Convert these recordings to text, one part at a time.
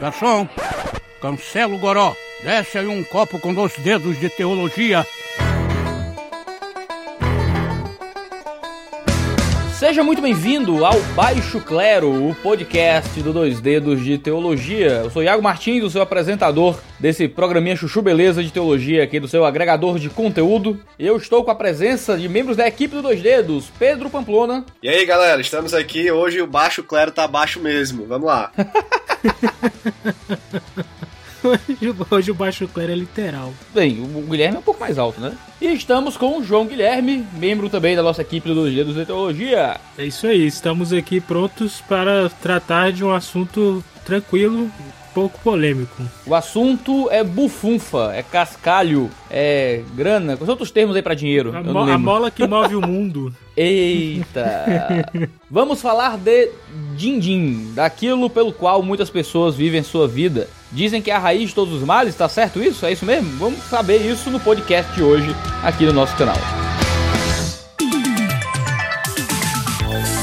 Garçom, cancela o goró. Desce aí um copo com dois dedos de teologia. Seja muito bem-vindo ao Baixo Clero, o podcast do Dois Dedos de Teologia. Eu sou Iago Martins, o seu apresentador desse programinha Chuchu Beleza de Teologia aqui do seu agregador de conteúdo. Eu estou com a presença de membros da equipe do Dois Dedos, Pedro Pamplona. E aí, galera, estamos aqui. Hoje o Baixo Clero tá baixo mesmo. Vamos lá. Hoje o baixo clero é literal. Bem, o Guilherme é um pouco mais alto, né? E estamos com o João Guilherme, membro também da nossa equipe do Dois Dedos de Teologia. É isso aí, estamos aqui prontos para tratar de um assunto tranquilo, pouco polêmico. O assunto é bufunfa, é cascalho, é grana, com os outros termos aí pra dinheiro. A, mo a mola que move o mundo. Eita! Vamos falar de din-din, daquilo pelo qual muitas pessoas vivem sua vida. Dizem que é a raiz de todos os males, tá certo isso? É isso mesmo? Vamos saber isso no podcast de hoje aqui no nosso canal.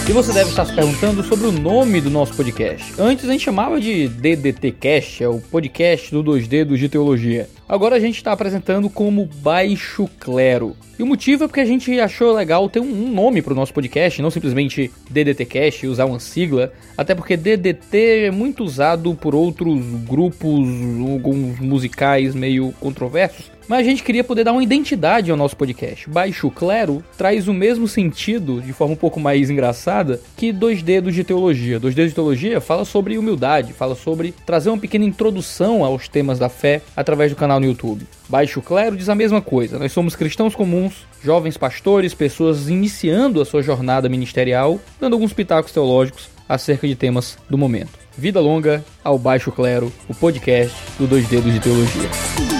E você deve estar se perguntando sobre o nome do nosso podcast. Antes a gente chamava de DDT Cast, é o podcast do Dois Dedos de Teologia. Agora a gente está apresentando como Baixo Clero. O motivo é porque a gente achou legal ter um nome para o nosso podcast, não simplesmente DDT Cast, usar uma sigla, até porque DDT é muito usado por outros grupos, alguns musicais meio controversos. Mas a gente queria poder dar uma identidade ao nosso podcast. Baixo Clero traz o mesmo sentido, de forma um pouco mais engraçada, que Dois Dedos de Teologia. Dois Dedos de Teologia fala sobre humildade, fala sobre trazer uma pequena introdução aos temas da fé através do canal no YouTube. Baixo Clero diz a mesma coisa. Nós somos cristãos comuns, jovens pastores, pessoas iniciando a sua jornada ministerial, dando alguns pitacos teológicos acerca de temas do momento. Vida longa ao Baixo Clero, o podcast do Dois Dedos de Teologia.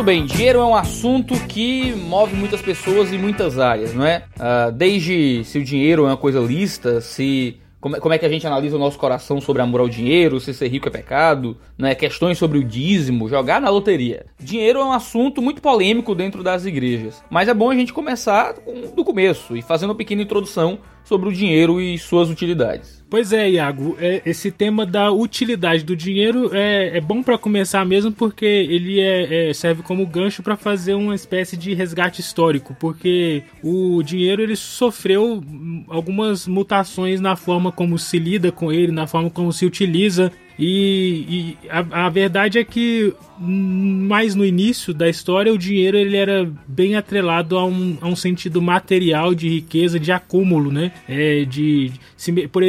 Muito bem, dinheiro é um assunto que move muitas pessoas em muitas áreas, não é? Ah, desde se o dinheiro é uma coisa lícita, se como é, como é que a gente analisa o nosso coração sobre amor ao dinheiro, se ser rico é pecado, né? questões sobre o dízimo, jogar na loteria. Dinheiro é um assunto muito polêmico dentro das igrejas, mas é bom a gente começar com- do começo e fazendo uma pequena introdução sobre o dinheiro e suas utilidades. Pois é, Iago, é, esse tema da utilidade do dinheiro é, é bom para começar mesmo porque ele é, é- serve como gancho para fazer uma espécie de resgate histórico, porque o dinheiro ele sofreu algumas mutações na forma como se lida com ele, na forma como se utiliza. E, e a, a verdade é que mais no início da história o dinheiro ele era bem atrelado a um, a um sentido material de riqueza, de acúmulo, né? É, de,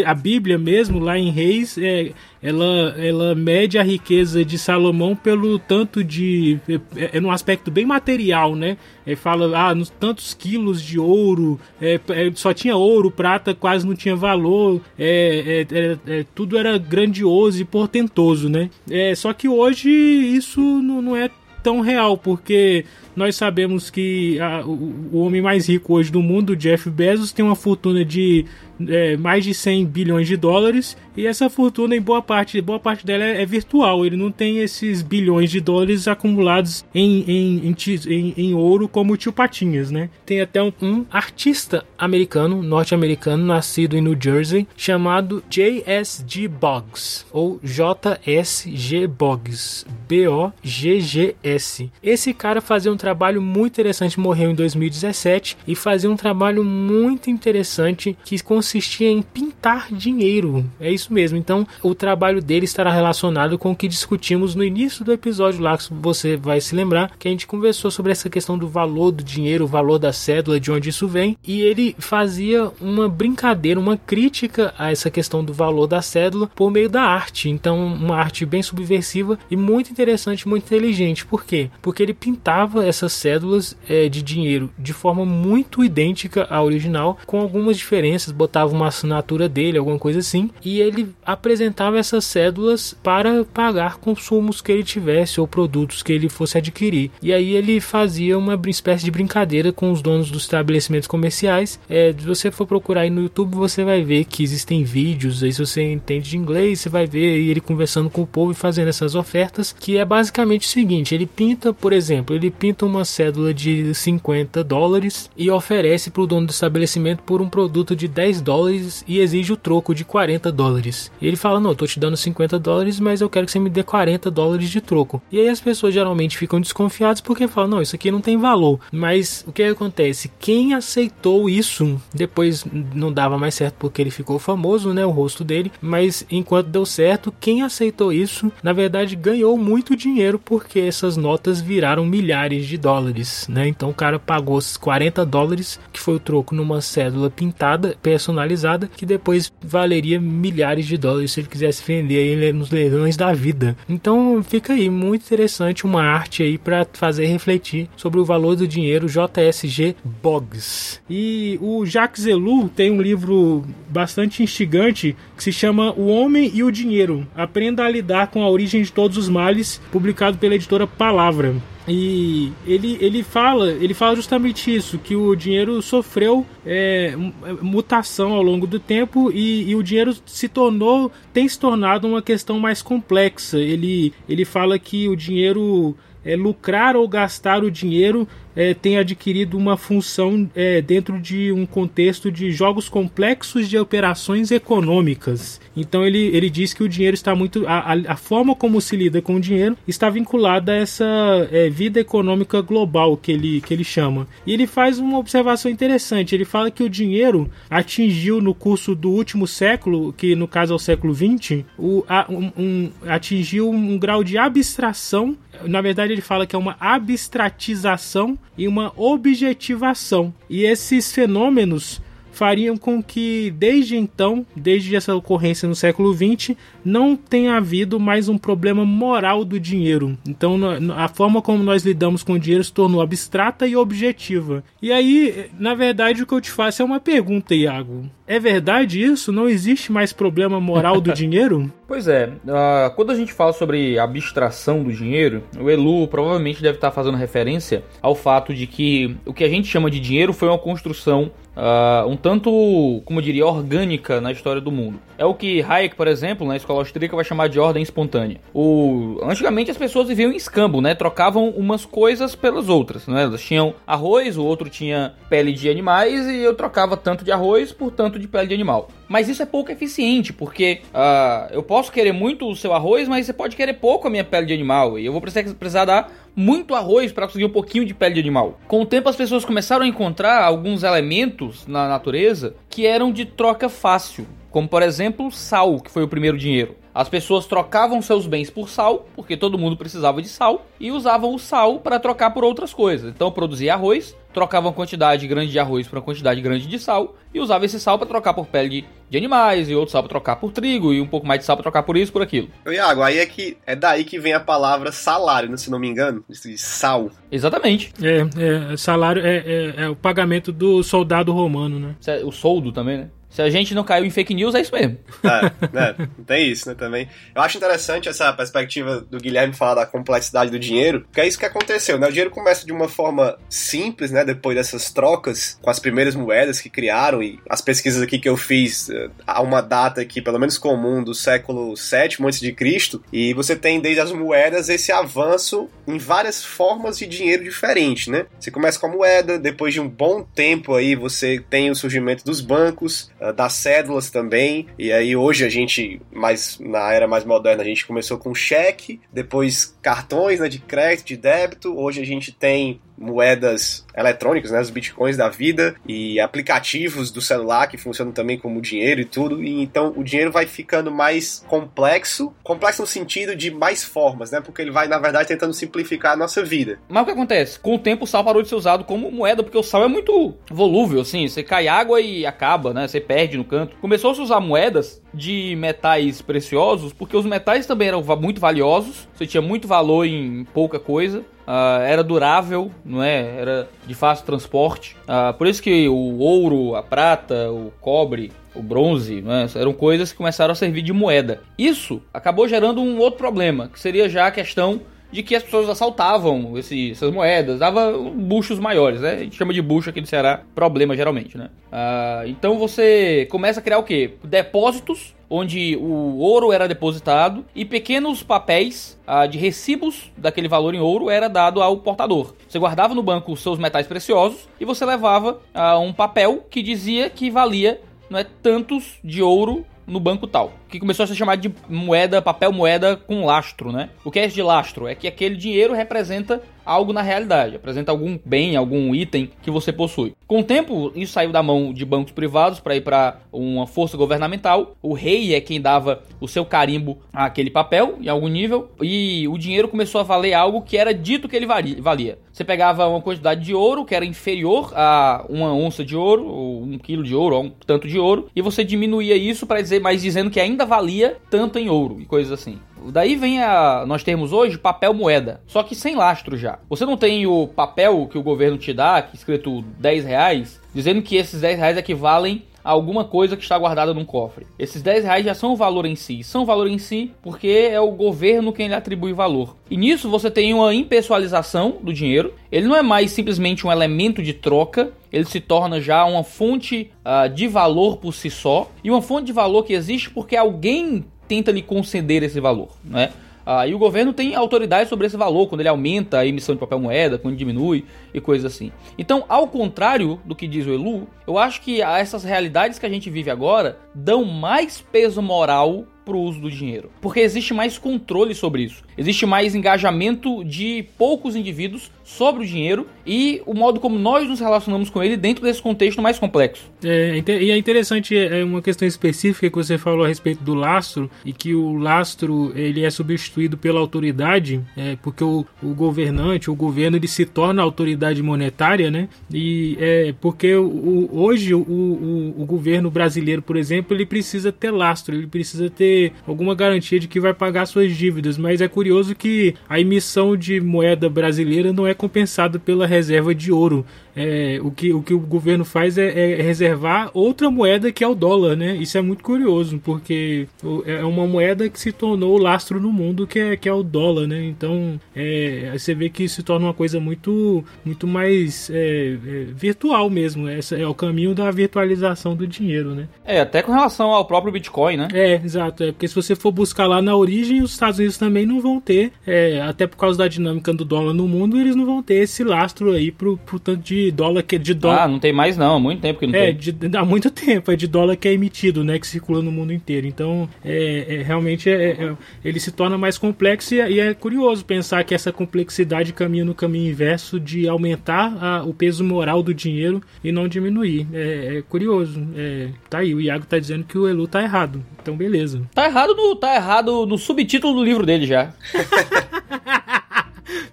a Bíblia mesmo lá em Reis é, ela, ela mede a riqueza de Salomão pelo tanto de é, é num aspecto bem material, né? É, fala ah, nos tantos quilos de ouro, é, é, só tinha ouro, prata quase não tinha valor, é, é, é, é, tudo era grandioso e portentoso, né? É, só que hoje isso não, não é tão real, porque nós sabemos que a- o, o homem mais rico hoje do mundo, Jeff Bezos, tem uma fortuna de é, mais de 100 bilhões de dólares e essa fortuna em boa parte, boa parte dela é, é virtual. Ele não tem esses bilhões de dólares acumulados em, em, em, em- em ouro como o tio Patinhas, né? Tem até um, um artista americano, norte-americano, nascido em New Jersey, chamado J.S.G. Boggs ou J.S.G. Boggs, B-O-G-G-S. Esse cara fazia um trabalho muito interessante, morreu em 2017 e fazia um trabalho muito interessante que consistia em pintar dinheiro. É isso mesmo. Então, o trabalho dele estará relacionado com o que discutimos no início do episódio lá, que você vai se lembrar, que a gente conversou sobre essa questão do valor do dinheiro, o valor da cédula, de onde isso vem, e ele fazia uma brincadeira, uma crítica a essa questão do valor da cédula por meio da arte. Então, uma arte bem subversiva e muito interessante, muito inteligente. Por quê? Porque ele pintava essas cédulas eh, de dinheiro de forma muito idêntica à original, com algumas diferenças, botava botava uma assinatura dele, alguma coisa assim, e ele apresentava essas cédulas para pagar consumos que ele tivesse ou produtos que ele fosse adquirir. E aí ele fazia uma espécie de brincadeira com os donos dos estabelecimentos comerciais. É, se você for procurar aí no YouTube, você vai ver que existem vídeos, aí se você entende de inglês, você vai ver ele conversando com o povo e fazendo essas ofertas, que é basicamente o seguinte, ele pinta, por exemplo, ele pinta uma cédula de 50 dólares e oferece para o dono do estabelecimento por um produto de 10 dólares e exige o troco de 40 dólares. E ele fala: Não, eu tô te dando 50 dólares, mas eu quero que você me dê 40 dólares de troco. E aí as pessoas geralmente ficam desconfiadas porque falam: Não, isso aqui não tem valor. Mas o que acontece? Quem aceitou isso depois não dava mais certo porque ele ficou famoso, né? O rosto dele. Mas enquanto deu certo, quem aceitou isso, na verdade, ganhou muito dinheiro porque essas notas viraram milhares de dólares, né? Então o cara pagou 40 dólares, que foi o troco numa cédula pintada, personalizada, que depois valeria milhares de dólares se ele quisesse vender ele nos leilões da vida. Então fica aí muito interessante uma arte aí para fazer refletir sobre o valor do dinheiro JSG Boggs. E o Jacques Ellul tem um livro bastante instigante que se chama O Homem e o Dinheiro. Aprenda a lidar com a origem de todos os males, publicado pela editora Palavra. E ele, ele fala ele fala justamente isso, que o dinheiro sofreu é, mutação ao longo do tempo e, e, o dinheiro se tornou, tem se tornado uma questão mais complexa. Ele, ele fala que o dinheiro é, lucrar ou gastar o dinheiro é, tem adquirido uma função é, dentro de um contexto de jogos complexos de operações econômicas. Então ele, ele diz que o dinheiro está muito. A, a forma como se lida com o dinheiro está vinculada a essa é, vida econômica global que ele, que ele chama. E ele faz uma observação interessante. Ele fala que o dinheiro atingiu no curso do último século, que no caso é o século XX, o, a, um, um, atingiu um grau de abstração. Na verdade, ele fala que é uma abstratização e uma objetivação. E esses fenômenos fariam com que desde então, desde essa ocorrência no século XX, não tenha havido mais um problema moral do dinheiro. Então, a forma como nós lidamos com o dinheiro se tornou abstrata e objetiva. E aí, na verdade, o que eu te faço é uma pergunta, Iago. É verdade isso? Não existe mais problema moral do dinheiro? Pois é, uh, quando a gente fala sobre abstração do dinheiro, o Elu provavelmente deve estar fazendo referência ao fato de que o que a gente chama de dinheiro foi uma construção uh, um tanto, como eu diria, orgânica na história do mundo. É o que Hayek, por exemplo, na escola austríaca vai chamar de ordem espontânea. O... Antigamente as pessoas viviam em escambo, né? Trocavam umas coisas pelas outras, né? Elas tinham arroz, o outro tinha pele de animais e eu trocava tanto de arroz por tanto de pele de animal. Mas isso é pouco eficiente, porque uh, eu posso querer muito o seu arroz, mas você pode querer pouco a minha pele de animal. E eu vou precisar, precisar dar muito arroz para conseguir um pouquinho de pele de animal. Com o tempo, as pessoas começaram a encontrar alguns elementos na natureza que eram de troca fácil como por exemplo sal, que foi o primeiro dinheiro. As pessoas trocavam seus bens por sal, porque todo mundo precisava de sal, e usavam o sal para trocar por outras coisas. Então produzia arroz, trocava uma quantidade grande de arroz por uma quantidade grande de sal, e usava esse sal para trocar por pele de, de, animais, e outro sal para trocar por trigo, e um pouco mais de sal para trocar por isso, por aquilo. Iago, aí é que é daí que vem a palavra salário, né, se não me engano, de sal. Exatamente. É, é salário é, é, é o pagamento do soldado romano, né? É o soldo também, né? Se a gente não caiu em fake news, é isso mesmo. É, é, tem isso, né, também. Eu acho interessante essa perspectiva do Guilherme falar da complexidade do dinheiro, porque é isso que aconteceu, né? O dinheiro começa de uma forma simples, né, depois dessas trocas com as primeiras moedas que criaram e as pesquisas aqui que eu fiz eh, há uma data aqui, pelo menos comum, do século VII a.C., e você tem desde as moedas esse avanço em várias formas de dinheiro diferente, né? Você começa com a moeda, depois de um bom tempo aí você tem o surgimento dos bancos, das cédulas também. E aí hoje a gente, mais na era mais moderna, a gente começou com cheque, depois cartões né, de crédito, de débito. Hoje a gente tem moedas eletrônicas, né, os bitcoins da vida e aplicativos do celular que funcionam também como dinheiro e tudo. E então o dinheiro vai ficando mais complexo, complexo no sentido de mais formas, né? Porque ele vai na verdade tentando simplificar a nossa vida. Mas o que acontece? Com o tempo o sal parou de ser usado como moeda porque o sal é muito volúvel, assim, você cai água e acaba, né? Você perde no canto. Começou a se usar moedas de metais preciosos porque os metais também eram muito valiosos, você tinha muito valor em pouca coisa. Uh, era durável, não é? Era de fácil transporte. Uh, por isso que o ouro, a prata, o cobre o bronze, né? eram coisas que começaram a servir de moeda. Isso acabou gerando um outro problema, que seria já a questão de que as pessoas assaltavam esse, essas moedas, dava buchos maiores, né? A gente chama de bucho aqui no Ceará, problema geralmente, né? Ah, então você começa a criar o quê? Depósitos onde o ouro era depositado e pequenos papéis ah, de recibos daquele valor em ouro era dado ao portador. Você guardava no banco os seus metais preciosos e você levava ah, um papel que dizia que valia não é, tantos de ouro no banco tal. Que começou a ser chamado de moeda, papel moeda com lastro, né? O que é esse de lastro? É que aquele dinheiro representa algo na realidade, apresenta algum bem, algum item que você possui. Com o tempo, isso saiu da mão de bancos privados para ir para uma força governamental. O rei é quem dava o seu carimbo àquele papel em algum nível e o dinheiro começou a valer algo que era dito que ele valia. Você pegava uma quantidade de ouro que era inferior a uma onça de ouro, ou um quilo de ouro, ou um tanto de ouro, e você diminuía isso para dizer, mas dizendo que ainda valia tanto em ouro e coisas assim. Daí vem a. Nós temos hoje papel moeda, só que sem lastro já. Você não tem o papel que o governo te dá, escrito 10 reais, dizendo que esses 10 reais equivalem alguma coisa que está guardada num cofre. Esses 10 reais já são valor em si. São valor em si porque é o governo quem lhe atribui valor. E nisso você tem uma impessoalização do dinheiro. Ele não é mais simplesmente um elemento de troca, ele se torna já uma fonte uh, de valor por si só. E uma fonte de valor que existe porque alguém tenta lhe conceder esse valor, né? Ah, e o governo tem autoridade sobre esse valor, quando ele aumenta a emissão de papel moeda, quando diminui e coisas assim. Então, ao contrário do que diz o Elu, eu acho que essas realidades que a gente vive agora dão mais peso moral para o uso do dinheiro. Porque existe mais controle sobre isso. Existe mais engajamento de poucos indivíduos sobre o dinheiro e o modo como nós nos relacionamos com ele dentro desse contexto mais complexo. É, e é interessante, é uma questão específica que você falou a respeito do lastro e que o lastro ele é substituído pela autoridade, é, porque o, o governante, o governo, ele se torna autoridade monetária, né? E é porque o, hoje o, o, o governo brasileiro, por exemplo, ele precisa ter lastro, ele precisa ter alguma garantia de que vai pagar suas dívidas, mas é curioso que a emissão de moeda brasileira não é compensada pela reserva de ouro é, o, que, o que o governo faz é, é, reservar outra moeda que é o dólar, né? Isso é muito curioso, porque é uma moeda que se tornou o lastro no mundo, que é, que é o dólar, né? Então, é, você vê que se torna uma coisa muito, muito mais é, é, virtual mesmo. Essa é o caminho da virtualização do dinheiro, né? É, até com relação ao próprio Bitcoin, né? É, exato. É, porque se você for buscar lá na origem, os Estados Unidos também não vão ter, é, até por causa da dinâmica do dólar no mundo, eles não vão ter esse lastro aí pro, pro tanto de dólar que é de dólar. Ah, não tem mais não, há muito tempo que não é, tem. De, há muito tempo, é de dólar que é emitido, né? Que circula no mundo inteiro. Então, é, é realmente é, é, ele se torna mais complexo e, e, é curioso pensar que essa complexidade caminha no caminho inverso de aumentar a, o peso moral do dinheiro e não diminuir. É, é curioso. É, tá aí, o Iago tá dizendo que o Elu tá errado. Então, beleza. Tá errado no, tá errado no subtítulo do livro dele já.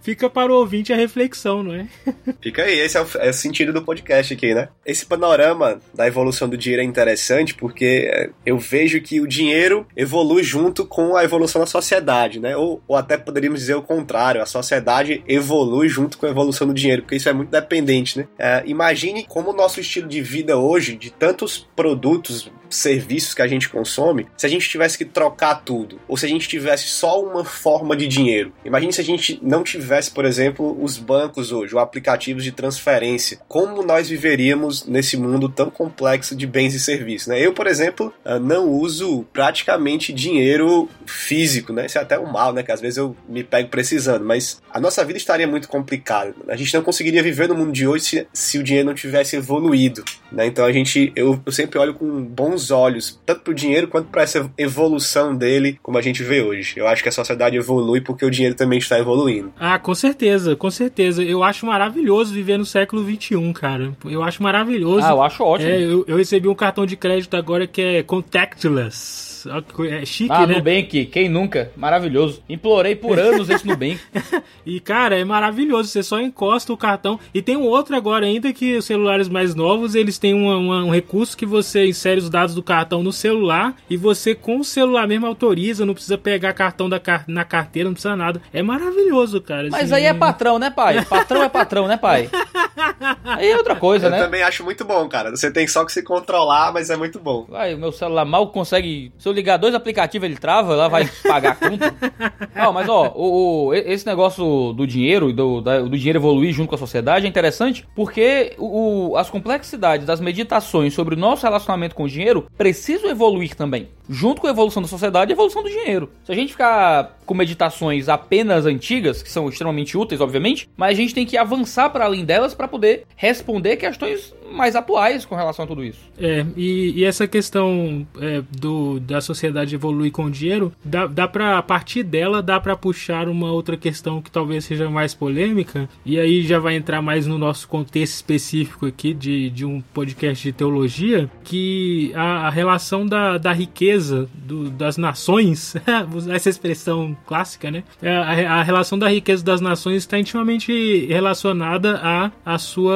Fica para o ouvinte a reflexão, não é? Fica aí, esse é o, é o, sentido do podcast aqui, né? Esse panorama da evolução do dinheiro é interessante porque é, eu vejo que o dinheiro evolui junto com a evolução da sociedade, né? Ou, ou até poderíamos dizer o contrário, a sociedade evolui junto com a evolução do dinheiro, porque isso é muito dependente, né? É, imagine como o nosso estilo de vida hoje, de tantos produtos, serviços que a gente consome, se a gente tivesse que trocar tudo, ou se a gente tivesse só uma forma de dinheiro. Imagine se a gente não tivesse, por exemplo, os bancos hoje, ou aplicativos de transferência. Como nós viveríamos nesse mundo tão complexo de bens e serviços? Né? Eu, por exemplo, ah, não uso praticamente dinheiro físico, né? Isso é até um mal, né? Que às vezes eu me pego precisando, mas a nossa vida estaria muito complicada. A gente não conseguiria viver no mundo de hoje se, se o dinheiro não tivesse evoluído, né? Então a gente, eu, eu sempre olho com bons olhos, tanto para o dinheiro quanto para essa evolução dele, como a gente vê hoje. Eu acho que a sociedade evolui porque o dinheiro também está evoluindo. Ah, com certeza, com certeza. Eu acho maravilhoso viver no século XXI, cara. Eu acho maravilhoso. Ah, eu acho ótimo. É, eu, eu recebi um cartão de crédito agora que é contactless. É chique, ah, né? Nubank, quem nunca? Maravilhoso. Implorei por anos esse Nubank. e, cara, é maravilhoso. Você só encosta o cartão. E tem um outro agora ainda que os celulares mais novos, eles têm uma, uma, um recurso que você insere os dados do cartão no celular e você com o celular mesmo autoriza, não precisa pegar cartão da na carteira, não precisa nada. É maravilhoso, cara. Mas assim, aí é patrão, né, pai? Patrão é patrão, né, pai? Aí é outra coisa, Eu né? também acho muito bom, cara. Você tem só que se controlar, mas é muito bom. Vai, o meu celular mal consegue. Se eu ligar dois aplicativos, ele trava, lá vai pagar a conta. Não, mas ó, o, o- esse negócio do dinheiro, do, do dinheiro evoluir junto com a sociedade é interessante porque o, as complexidades das meditações sobre o nosso relacionamento com o dinheiro precisam evoluir também. Junto com a evolução da sociedade e a evolução do dinheiro. Se a gente ficar com meditações apenas antigas, que são extremamente úteis, obviamente, mas a gente tem que avançar para além delas para poder responder questões mais atuais com relação a tudo isso. É, e, e essa questão é, do, da sociedade evoluir com o dinheiro, dá, dá pra, a partir dela, dá pra puxar uma outra questão que talvez seja mais polêmica, e aí já vai entrar mais no nosso contexto específico aqui de, de um podcast de teologia, que a, a relação da, da riqueza do- das nações, essa expressão clássica, né? É, A, a relação da riqueza das nações está intimamente relacionada a, a sua,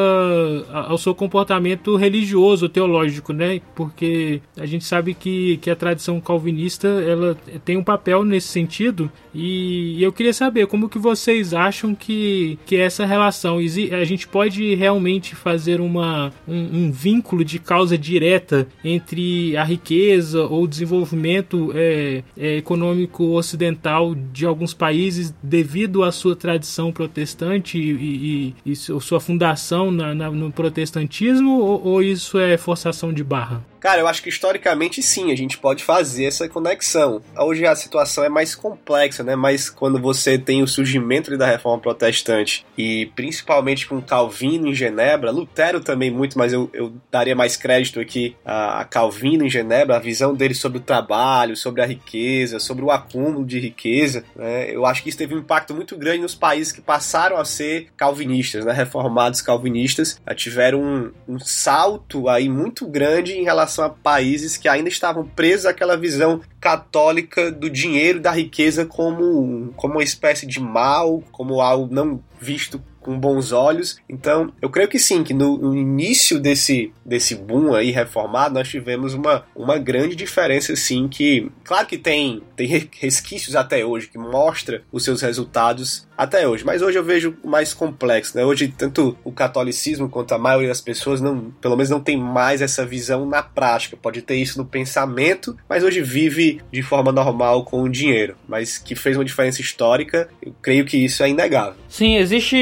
a- ao seu comportamento religioso, teológico, né? Porque a gente sabe que, que a tradição calvinista ela tem um papel nesse sentido e eu queria saber como que vocês acham que, que essa relação a gente pode realmente fazer uma, um, um vínculo de causa direta entre a riqueza ou o desenvolvimento é, é, econômico ocidental de alguns países devido à sua tradição protestante e, e, e su- sua fundação na, na- no protestantismo ou, ou isso é forçação de barra? Cara, eu acho que historicamente sim, a gente pode fazer essa conexão. Hoje a situação é mais complexa, né? Mas quando você tem o surgimento da reforma protestante e principalmente com Calvino em Genebra, Lutero também muito, mas eu, eu daria mais crédito aqui a, a Calvino em Genebra, a visão dele sobre o trabalho, sobre a riqueza, sobre o acúmulo de riqueza, né? Eu acho que isso teve um impacto muito grande nos países que passaram a ser calvinistas, né? Reformados calvinistas, tiveram um, um salto aí muito grande em relação a países que ainda estavam presos àquela visão católica do dinheiro e da riqueza como, como uma espécie de mal, como algo não visto com bons olhos. Então, eu creio que sim, que no, no início desse, desse boom aí reformado, nós tivemos uma, uma grande diferença, sim, que, claro que tem, tem re- resquícios até hoje, que mostra os seus resultados até hoje, mas hoje eu vejo mais complexo, né? Hoje, tanto o catolicismo quanto a maioria das pessoas, não, pelo menos não tem mais essa visão na prática. Pode ter isso no pensamento, mas hoje vive de forma normal com o dinheiro. Mas que fez uma diferença histórica, eu creio que isso é inegável. Sim, existe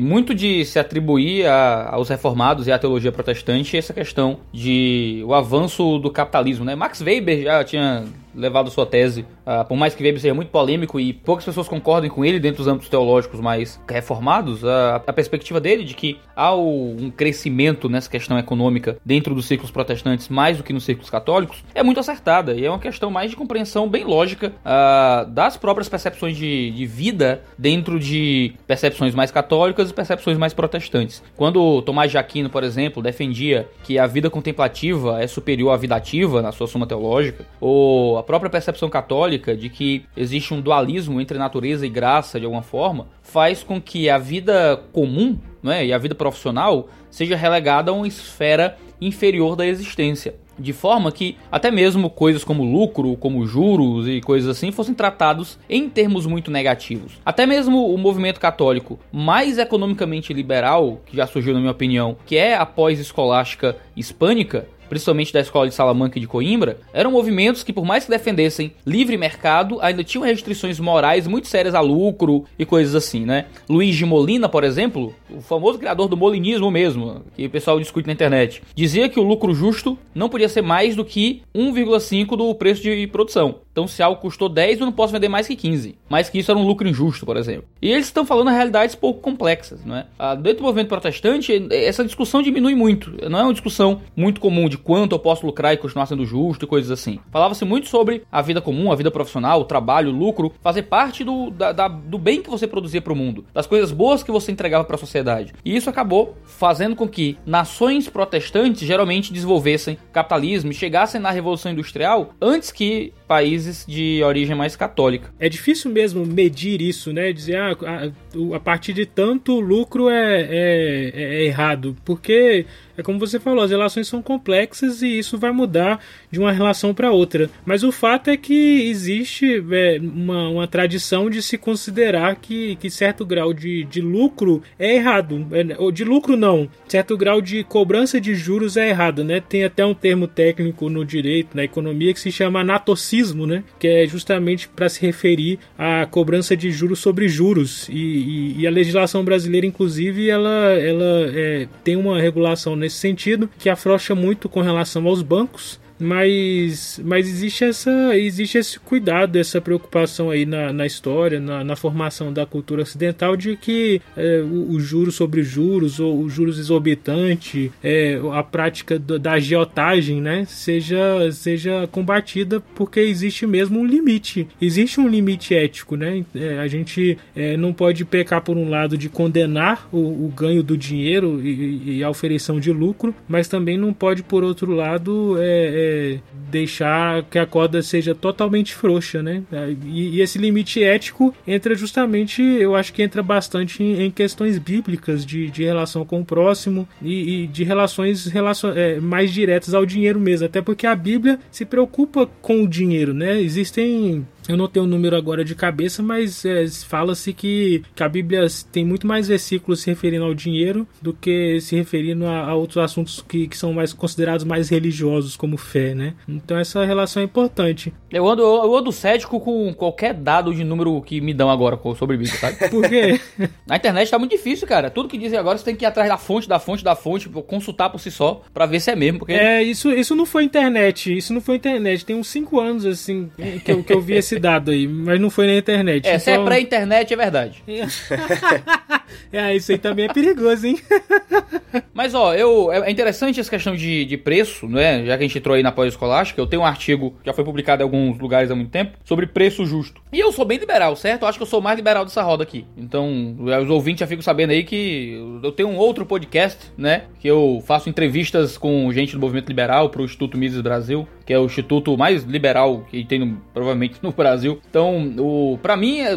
muito de se atribuir a- aos reformados e à teologia protestante essa questão de o avanço do capitalismo, né? Max Weber já tinha levado sua tese, ah, por mais que Weber seja muito polêmico e poucas pessoas concordem com ele dentro dos âmbitos teológicos mais reformados, a, a perspectiva dele de que há um crescimento nessa questão econômica dentro dos círculos protestantes mais do que nos círculos católicos é muito acertada e é uma questão mais de compreensão bem lógica ah, das próprias percepções de, de vida dentro de percepções mais católicas e percepções mais protestantes. Quando Tomás de Aquino, por exemplo, defendia que a vida contemplativa é superior à vida ativa na sua suma teológica, ou a própria percepção católica de que existe um dualismo entre natureza e graça de alguma forma, faz com que a vida comum né, e a vida profissional seja relegada a uma esfera inferior da existência. De forma que até mesmo coisas como lucro, como juros e coisas assim fossem tratados em termos muito negativos. Até mesmo o movimento católico mais economicamente liberal, que já surgiu na minha opinião, que é a pós-escolástica hispânica, principalmente da escola de Salamanca e de Coimbra, eram movimentos que, por mais que defendessem livre mercado, ainda tinham restrições morais muito sérias a lucro e coisas assim, né? Luiz de Molina, por exemplo, o famoso criador do molinismo mesmo, que o pessoal discute na internet, dizia que o lucro justo não podia ser mais do que 1,5 do preço de produção. Então, se algo custou 10, eu não posso vender mais que 15. Mais que isso era um lucro injusto, por exemplo. E eles estão falando realidades pouco complexas, não é? Ah, dentro do movimento protestante, essa discussão diminui muito. Não é uma discussão muito comum de quanto eu posso lucrar e continuar sendo justo e coisas assim. Falava-se muito sobre a vida comum, a vida profissional, o trabalho, o lucro, fazer parte do, da- da- do bem que você produzia para o mundo, das coisas boas que você entregava para a sociedade. E isso acabou fazendo com que nações protestantes geralmente desenvolvessem capitalismo e chegassem na Revolução Industrial antes que países países de origem mais católica. É difícil mesmo medir isso, né? Dizer, ah, a, a partir de tanto lucro é, é, é errado, porque é como você falou, as relações são complexas e isso vai mudar de uma relação para outra. Mas o fato é que existe é, uma, uma tradição de se considerar que, que certo grau de, de lucro é errado. É, ou de lucro não, certo grau de cobrança de juros é errado, né? Tem até um termo técnico no direito, na economia, que se chama anatocismo, né? Que é justamente para se referir à cobrança de juros sobre juros. E, e, e a legislação brasileira, inclusive, ela, ela é, tem uma regulação nesse sentido, que afrouxa muito com relação aos bancos mas, mas existe, essa, existe esse cuidado, essa preocupação aí na, na história, na, na formação da cultura ocidental de que é, o, o juros sobre juros ou os juros exorbitante, é, a prática do, da agiotagem, né, seja, seja combatida porque existe mesmo um limite. Existe um limite ético, né? É, a gente é, não pode pecar por um lado de condenar o, o ganho do dinheiro e, e, a ofereção de lucro, mas também não pode por outro lado é, deixar que a corda seja totalmente frouxa, né? E, e, esse limite ético entra justamente, eu acho que entra bastante em, em questões bíblicas de, de relação com o próximo e, e de relações é, mais diretas ao dinheiro mesmo, até porque a Bíblia se preocupa com o dinheiro, né? Existem eu não tenho o um número agora de cabeça, mas é, fala-se que, que a Bíblia tem muito mais versículos se referindo ao dinheiro do que se referindo a, a outros assuntos que, que, são mais considerados mais religiosos, como fé, né? Então essa relação é importante. Eu ando, eu ando cético com qualquer dado de número que me dão agora sobre Bíblia, sabe? Por quê? Na internet tá muito difícil, cara. Tudo que dizem agora você tem que ir atrás da fonte, da fonte, da fonte, consultar por si só, para ver se é mesmo. Porque... É, isso, isso não foi internet. Isso não foi internet. Tem uns 5 anos, assim, que eu, que eu vi esse esse dado aí, mas não foi na internet. É, então... se é pré-internet, é verdade. é, isso aí também é perigoso, hein? mas, ó, eu, é interessante essa questão de, de preço, né? Já que a gente entrou aí na pós-escolástica, eu tenho um artigo, que já foi publicado em alguns lugares há muito tempo, sobre preço justo. E eu sou bem liberal, certo? Eu acho que eu sou mais liberal dessa roda aqui. Então, os ouvintes já ficam sabendo aí que eu tenho um outro podcast, né? Que eu faço entrevistas com gente do movimento liberal pro Instituto Mises Brasil, que é o instituto mais liberal que tem no, provavelmente no Brasil. Então, o para mim, é,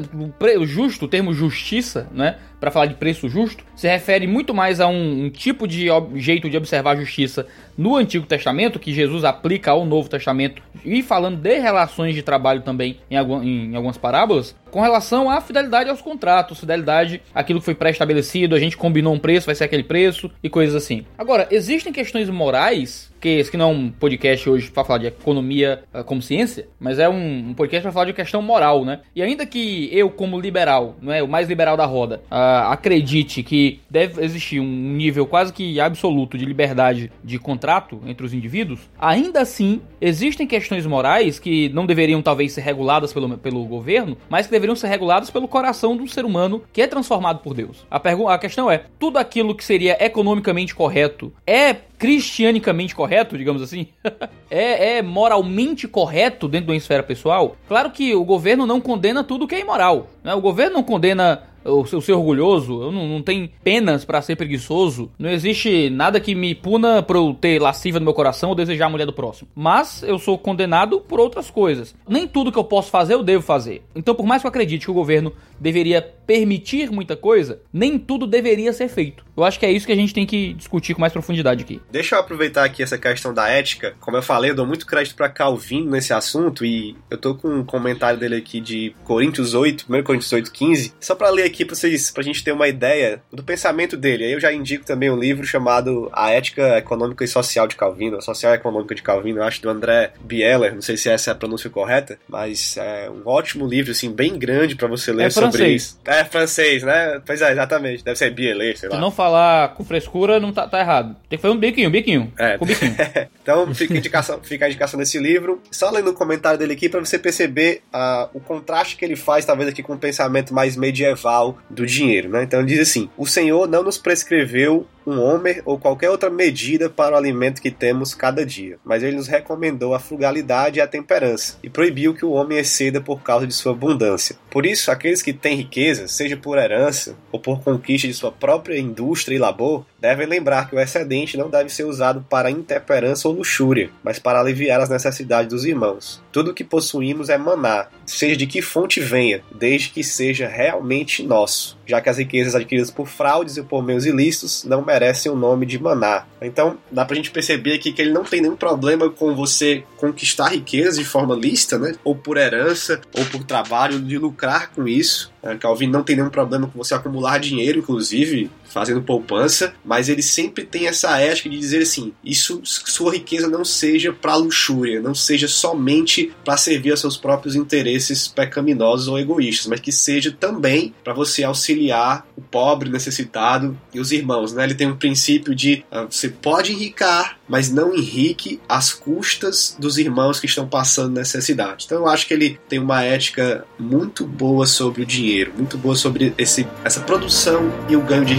o justo, o termo justiça, né, para falar de preço justo, se refere muito mais a um, um tipo de jeito de observar a justiça no Antigo Testamento, que Jesus aplica ao Novo Testamento, e falando de relações de trabalho também em, em algumas parábolas, com relação à fidelidade aos contratos, fidelidade àquilo que foi pré-estabelecido, a gente combinou um preço, vai ser aquele preço e coisas assim. Agora, existem questões morais, que esse que não é um podcast hoje para falar de economia uh, como ciência, mas é um, um podcast para falar de questão moral, né? E ainda que eu, como liberal, não é o mais liberal da roda, uh, acredite que deve existir um nível quase que absoluto de liberdade de contrato entre os indivíduos, ainda assim existem questões morais que não deveriam talvez ser reguladas pelo, pelo governo, mas que deveriam ser regulados pelo coração do ser humano que é transformado por Deus. A, a questão é: tudo aquilo que seria economicamente correto é cristianicamente correto, digamos assim? é, é, moralmente correto dentro de uma esfera pessoal? Claro que o governo não condena tudo que é imoral. Né? O governo não condena o, o ser orgulhoso, eu não, não tenho penas para ser preguiçoso, não existe nada que me puna por eu ter lasciva no meu coração ou desejar a mulher do próximo. Mas eu sou condenado por outras coisas. Nem tudo que eu posso fazer eu devo fazer. Então, por mais que eu acredite que o governo deveria permitir muita coisa, nem tudo deveria ser feito. Eu acho que é isso que a gente tem que discutir com mais profundidade aqui. Deixa eu aproveitar aqui essa questão da ética. Como eu falei, eu dou muito crédito para Calvino nesse assunto e eu tô com um comentário dele aqui de Coríntios 8, 1 Coríntios 8, 15, só para ler aqui pra, vocês, pra gente ter uma ideia do pensamento dele. Aí eu já indico também um livro chamado A Ética Econômica e Social de Calvino, a Social Econômica de Calvino, eu acho, do André Bieler, não sei se essa é a pronúncia correta, mas é um ótimo livro, assim, bem grande para você ler é sobre francês. isso. É francês, né? Pois é, exatamente. Deve ser Bieler, sei lá. Se não falar com frescura, não tá, tá errado. Tem que fazer um biquinho, biquinho. É. Com biquinho. então fica a, indicação, fica a indicação desse livro. Só lendo o comentário dele aqui para você perceber uh, o contraste que ele faz, talvez aqui com o pensamento mais medieval do dinheiro, né? Então ele diz assim: O Senhor não nos prescreveu um homer ou qualquer outra medida para o alimento que temos cada dia, mas ele nos recomendou a frugalidade e a temperança, e proibiu que o homem exceda por causa de sua abundância. Por isso, aqueles que têm riqueza, seja por herança ou por conquista de sua própria indústria e labor, devem lembrar que o excedente não deve ser usado para intemperança ou luxúria, mas para aliviar as necessidades dos irmãos. tudo que possuímos é maná, seja de que fonte venha, desde que seja realmente nosso, já que as riquezas adquiridas por fraudes e por meios ilícitos não merecem o nome de maná. Então, dá pra gente perceber aqui que ele não tem nenhum problema com você conquistar riquezas de forma lícita, né? Ou por herança, ou por trabalho, de lucrar com isso. É, Calvin não tem nenhum problema com você acumular dinheiro, inclusive, fazendo poupança, mas ele sempre tem essa ética de dizer assim: isso, sua riqueza não seja para luxúria, não seja somente para servir aos seus próprios interesses pecaminosos ou egoístas, mas que seja também para você auxiliar o pobre, necessitado e os irmãos. Né? Ele tem um princípio de uh, você pode enricar, mas não enrique às custas dos irmãos que estão passando necessidade. Então eu acho que ele tem uma ética muito boa sobre o dinheiro, muito boa sobre esse, essa produção e o ganho de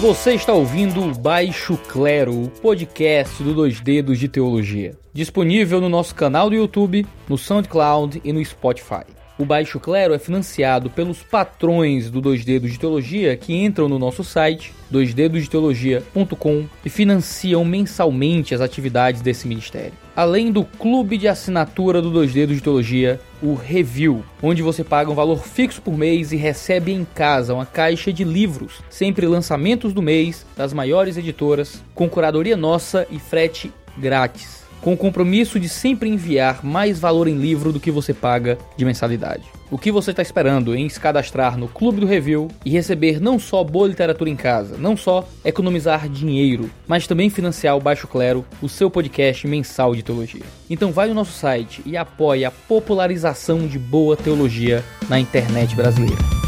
Você está ouvindo o Baixo Clero, o podcast do Dois Dedos de Teologia. Disponível no nosso canal do YouTube, no SoundCloud e no Spotify. O Baixo Clero é financiado pelos patrões do Dois Dedos de Teologia que entram no nosso site, doisdedosdeteologia.com, e financiam mensalmente as atividades desse ministério. Além do clube de assinatura do Dois Dedos de Teologia, o Review, onde você paga um valor fixo por mês e recebe em casa uma caixa de livros, sempre lançamentos do mês, das maiores editoras, com curadoria nossa e frete grátis com o compromisso de sempre enviar mais valor em livro do que você paga de mensalidade. O que você está esperando em se cadastrar no Clube do Review e receber não só boa literatura em casa, não só economizar dinheiro, mas também financiar o Baixo Clero, o seu podcast mensal de teologia. Então vai no nosso site e apoie a popularização de boa teologia na internet brasileira.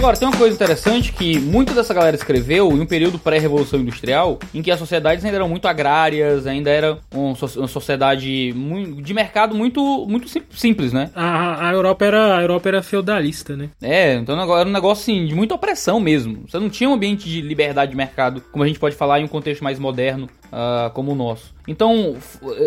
Agora, tem uma coisa interessante que muita dessa galera escreveu em um período pré-revolução industrial, em que as sociedades ainda eram muito agrárias, ainda era uma sociedade de mercado muito, muito simples, né? A, a, Europa era, a Europa era feudalista, né? É, então era um negócio assim, de muita opressão mesmo. Você não tinha um ambiente de liberdade de mercado, como a gente pode falar em um contexto mais moderno uh, como o nosso. Então,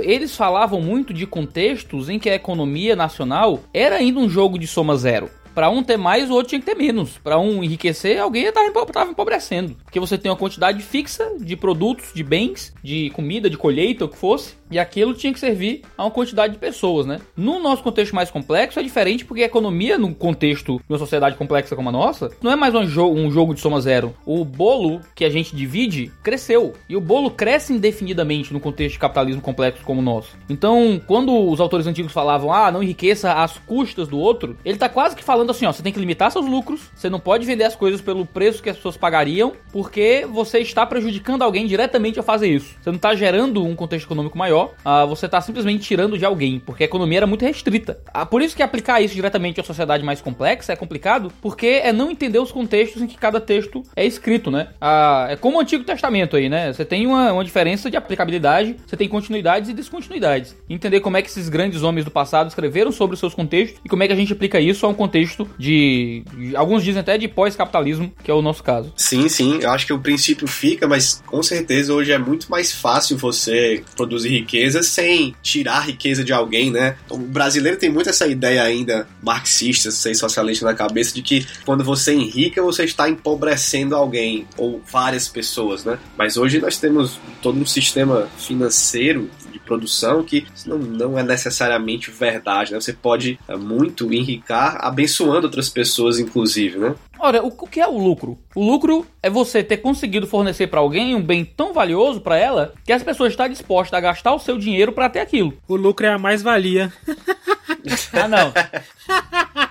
eles falavam muito de contextos em que a economia nacional era ainda um jogo de soma zero. Para um ter mais, o outro tinha que ter menos. Para um enriquecer, alguém estava empobrecendo. Porque você tem uma quantidade fixa de produtos, de bens, de comida, de colheita, o que fosse, e aquilo tinha que servir a uma quantidade de pessoas, né? No nosso contexto mais complexo é diferente porque a economia, no contexto de uma sociedade complexa como a nossa, não é mais um, jo um jogo de soma zero. O bolo que a gente divide cresceu. E o bolo cresce indefinidamente no contexto de capitalismo complexo como o nosso. Então, quando os autores antigos falavam, ah, não enriqueça às custas do outro, ele tá quase que falando assim, ó, você tem que limitar seus lucros, você não pode vender as coisas pelo preço que as pessoas pagariam, porque você está prejudicando alguém diretamente ao fazer isso. Você não está gerando um contexto econômico maior uh, você está simplesmente tirando de alguém, porque a economia era muito restrita. Uh, por isso que aplicar isso diretamente à sociedade mais complexa é complicado, porque é não entender os contextos em que cada texto é escrito, né? Uh, é como o Antigo Testamento aí, né? Você tem uma, uma diferença de aplicabilidade, você tem continuidades e descontinuidades. Entender como é que esses grandes homens do passado escreveram sobre os seus contextos e como é que a gente aplica isso a um contexto de, de alguns dizem até de pós-capitalismo, que é o nosso caso. Sim, sim, eu acho que o princípio fica, mas com certeza hoje é muito mais fácil você produzir riqueza sem tirar a riqueza de alguém, né? O brasileiro tem muito essa ideia ainda marxista, sei socialista na cabeça de que quando você enrica, você está empobrecendo alguém ou várias pessoas, né? Mas hoje nós temos todo um sistema financeiro produção que não, não é necessariamente verdade, né? Você pode é, muito enricar abençoando outras pessoas, inclusive, né? Ora, o, que é o lucro? O lucro é você ter conseguido fornecer para alguém um bem tão valioso para ela que as pessoas estão dispostas a gastar o seu dinheiro para ter aquilo. O lucro é a mais-valia. ah, não.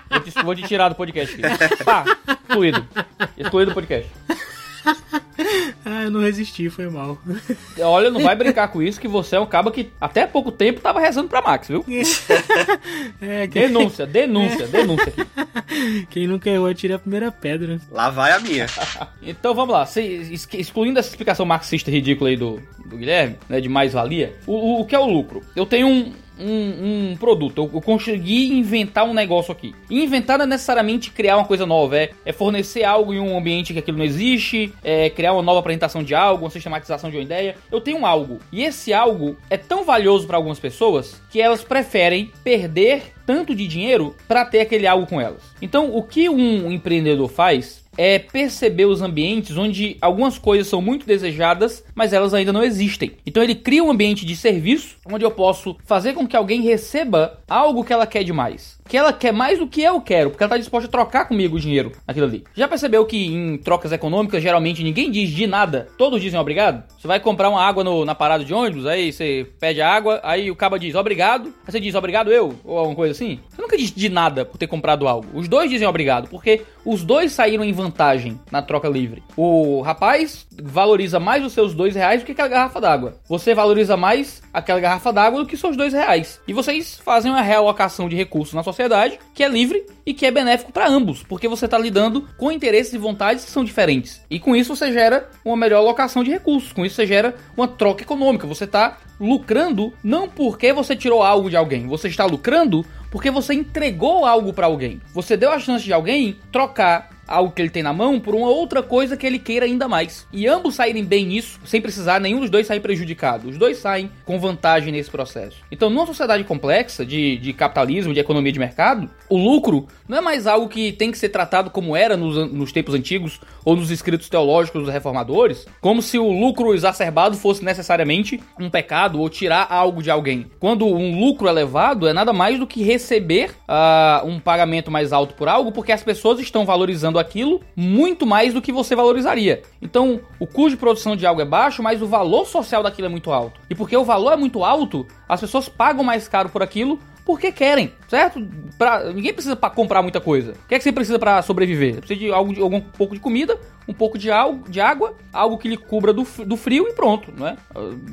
Vou te, vou te tirar do podcast aqui. Pá, excluído. Excluído do podcast. ah, eu não resisti, foi mal. Olha, não vai brincar com isso, que você é um cabo que até pouco tempo tava rezando pra Max, viu? é, que... Denúncia, denúncia, é. denúncia aqui. Quem nunca errou atira a primeira pedra. Lá vai a minha. então vamos lá, excluindo essa explicação marxista ridícula aí do, do Guilherme, né, de mais-valia, o, o, o, que é o lucro? Eu tenho um, um, um produto, eu consegui inventar um negócio aqui. E inventar não é necessariamente criar uma coisa nova, é, é fornecer algo em um ambiente que aquilo não existe, é criar uma nova apresentação de algo, uma sistematização de uma ideia. Eu tenho algo. E esse algo é tão valioso para algumas pessoas que elas preferem perder tanto de dinheiro para ter aquele algo com elas. Então, o que um empreendedor faz é perceber os ambientes onde algumas coisas são muito desejadas, mas elas ainda não existem. Então ele cria um ambiente de serviço onde eu posso fazer com que alguém receba algo que ela quer demais que ela quer mais do que eu quero, porque ela está disposta a trocar comigo o dinheiro, aquilo ali. Já percebeu que em trocas econômicas, geralmente ninguém diz de nada, todos dizem obrigado? Você vai comprar uma água no, na parada de ônibus, aí você pede a água, aí o caba diz obrigado, aí você diz obrigado eu, ou alguma coisa assim. Você nunca diz de nada por ter comprado algo. Os dois dizem obrigado, porque os dois saíram em vantagem na troca livre. O rapaz valoriza mais os seus dois reais do que aquela garrafa d'água. Você valoriza mais aquela garrafa d'água do que seus dois reais. E vocês fazem uma realocação de recursos na sociedade que é livre e que é benéfico para ambos, porque você está lidando com interesses e vontades que são diferentes. E com isso você gera uma melhor alocação de recursos, com isso você gera uma troca econômica. Você está lucrando não porque você tirou algo de alguém, você está lucrando porque você entregou algo para alguém. Você deu a chance de alguém trocar algo que ele tem na mão por uma outra coisa que ele queira ainda mais. E ambos saírem bem nisso, sem precisar nenhum dos dois sair prejudicado. Os dois saem com vantagem nesse processo. Então, numa sociedade complexa de, de capitalismo, de economia de mercado, o lucro não é mais algo que tem que ser tratado como era nos, nos tempos antigos ou nos escritos teológicos dos reformadores, como se o lucro exacerbado fosse necessariamente um pecado ou tirar algo de alguém. Quando um lucro elevado é nada mais do que receber uh, um pagamento mais alto por algo, porque as pessoas estão valorizando valorizando aquilo muito mais do que você valorizaria. Então, o custo de produção de algo é baixo, mas o valor social daquilo é muito alto. E porque o valor é muito alto, as pessoas pagam mais caro por aquilo porque querem, certo? Pra, ninguém precisa para comprar muita coisa. O que é que você precisa para sobreviver? Você precisa de algo de algum pouco de comida, um pouco de, de água, algo que lhe cubra do, do frio e pronto, né?